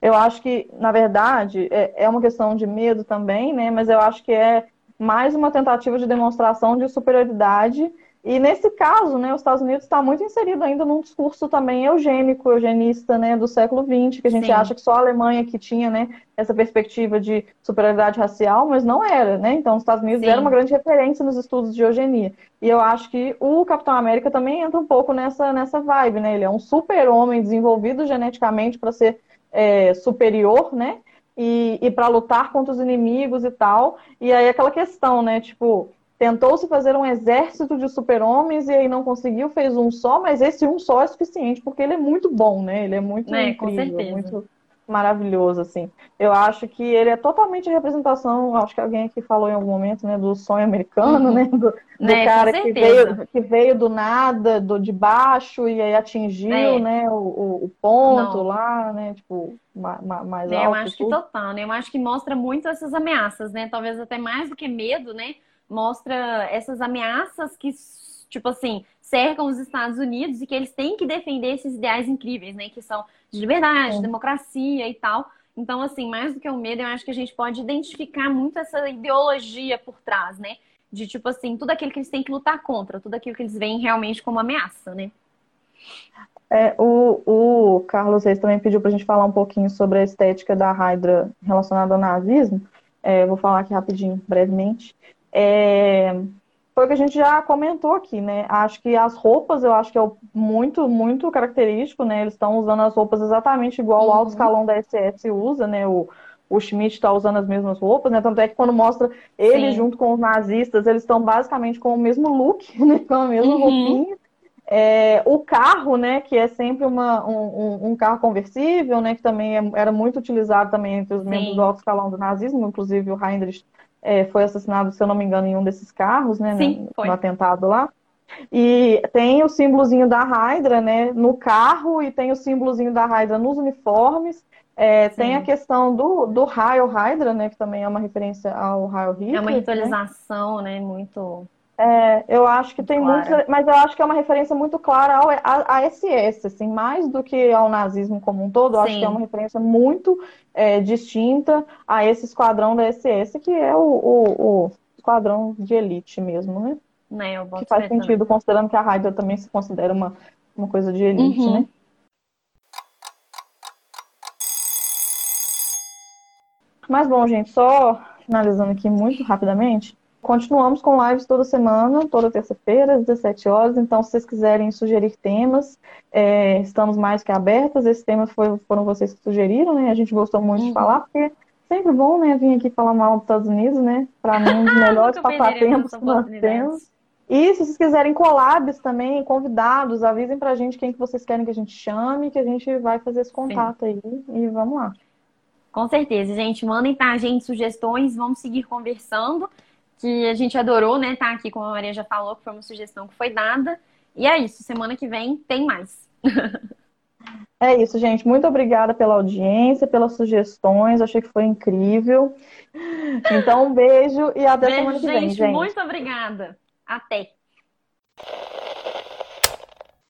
S2: eu acho que, na verdade, é, é uma questão de medo também, né? Mas eu acho que é mais uma tentativa de demonstração de superioridade. E nesse caso, né, os Estados Unidos está muito inserido ainda num discurso também eugênico, eugenista, né, do século XX, que a gente Sim. acha que só a Alemanha que tinha, né, essa perspectiva de superioridade racial, mas não era, né? Então, os Estados Unidos Sim. era uma grande referência nos estudos de eugenia. E eu acho que o Capitão América também entra um pouco nessa, nessa vibe, né? Ele é um super-homem desenvolvido geneticamente para ser é, superior, né? E, e para lutar contra os inimigos e tal. E aí aquela questão, né? Tipo, tentou-se fazer um exército de super-homens e aí não conseguiu, fez um só, mas esse um só é suficiente, porque ele é muito bom, né? Ele é muito
S3: é,
S2: incrível, muito maravilhoso, assim. Eu acho que ele é totalmente a representação, acho que alguém aqui falou em algum momento, né, do sonho americano, uhum. né, do, do né, cara que veio, que veio do nada, do de baixo e aí atingiu, é. né, o, o ponto Não. lá, né, tipo, mais, alto.
S3: Eu acho que total, né, eu acho que mostra muito essas ameaças, né, talvez até mais do que medo, né, mostra essas ameaças que, tipo assim, cercam os Estados Unidos e que eles têm que defender esses ideais incríveis, né? Que são de liberdade, de democracia e tal. Então, assim, mais do que o medo, eu acho que a gente pode identificar muito essa ideologia por trás, né? De tipo assim, tudo aquilo que eles têm que lutar contra, tudo aquilo que eles veem realmente como ameaça, né?
S2: É, o, o Carlos Reis também pediu para a gente falar um pouquinho sobre a estética da Hydra relacionada ao nazismo. É, vou falar aqui rapidinho, brevemente. É, foi o que a gente já comentou aqui, né? Acho que as roupas, eu acho que é muito, muito característico, né? Eles estão usando as roupas exatamente igual uhum. o alto escalão da SS usa, né? O, o Schmidt está usando as mesmas roupas, né? Tanto é que quando mostra ele Sim. junto com os nazistas, eles estão basicamente com o mesmo look, [laughs] né? Com a mesma uhum. roupinha. É, o carro, né, que é sempre uma, um, um, carro conversível, né, que também é, era muito utilizado também entre os membros Sim. do alto escalão do nazismo, inclusive o Heinrich é, foi assassinado, se eu não me engano, em um desses carros, né? Sim, no, no atentado lá. E tem o símbolozinho da Hydra, né, no carro, e tem o símbolozinho da Hydra nos uniformes. É, tem a questão do, do raio Hydra, né, que também é uma referência ao raio Hitler.
S3: É uma ritualização, né, né muito
S2: é, eu acho que tem muito, mas eu acho que é uma referência muito clara ao, a, a SS, assim, mais do que ao nazismo como um todo, eu acho que é uma referência muito é, distinta a esse esquadrão da SS, que é o, o, o esquadrão de elite mesmo, né?
S3: né
S2: que faz sentido, também. considerando que a Hydra também se considera uma, uma coisa de elite, uhum. né? Mas bom, gente, só finalizando aqui muito rapidamente, Continuamos com lives toda semana, toda terça-feira, às 17 horas. Então, se vocês quiserem sugerir temas, é, estamos mais que abertas. Esse tema foi, foram vocês que sugeriram, né? A gente gostou muito uhum. de falar, porque sempre bom, né, vir aqui falar mal dos Estados Unidos, né? Para mim, um dos [laughs] melhores passatempos que nós temos. E se vocês quiserem collabs também, convidados, avisem pra gente quem que vocês querem que a gente chame, que a gente vai fazer esse contato Sim. aí. E vamos lá.
S3: Com certeza, gente. Mandem pra gente sugestões, vamos seguir conversando que a gente adorou, né? Tá aqui, como a Maria já falou, que foi uma sugestão que foi dada. E é isso, semana que vem tem mais. [laughs]
S2: É isso, gente. Muito obrigada pela audiência, pelas sugestões. Achei que foi incrível. Então, um beijo e até beijo, semana que vem, gente.
S3: Muito obrigada. Até.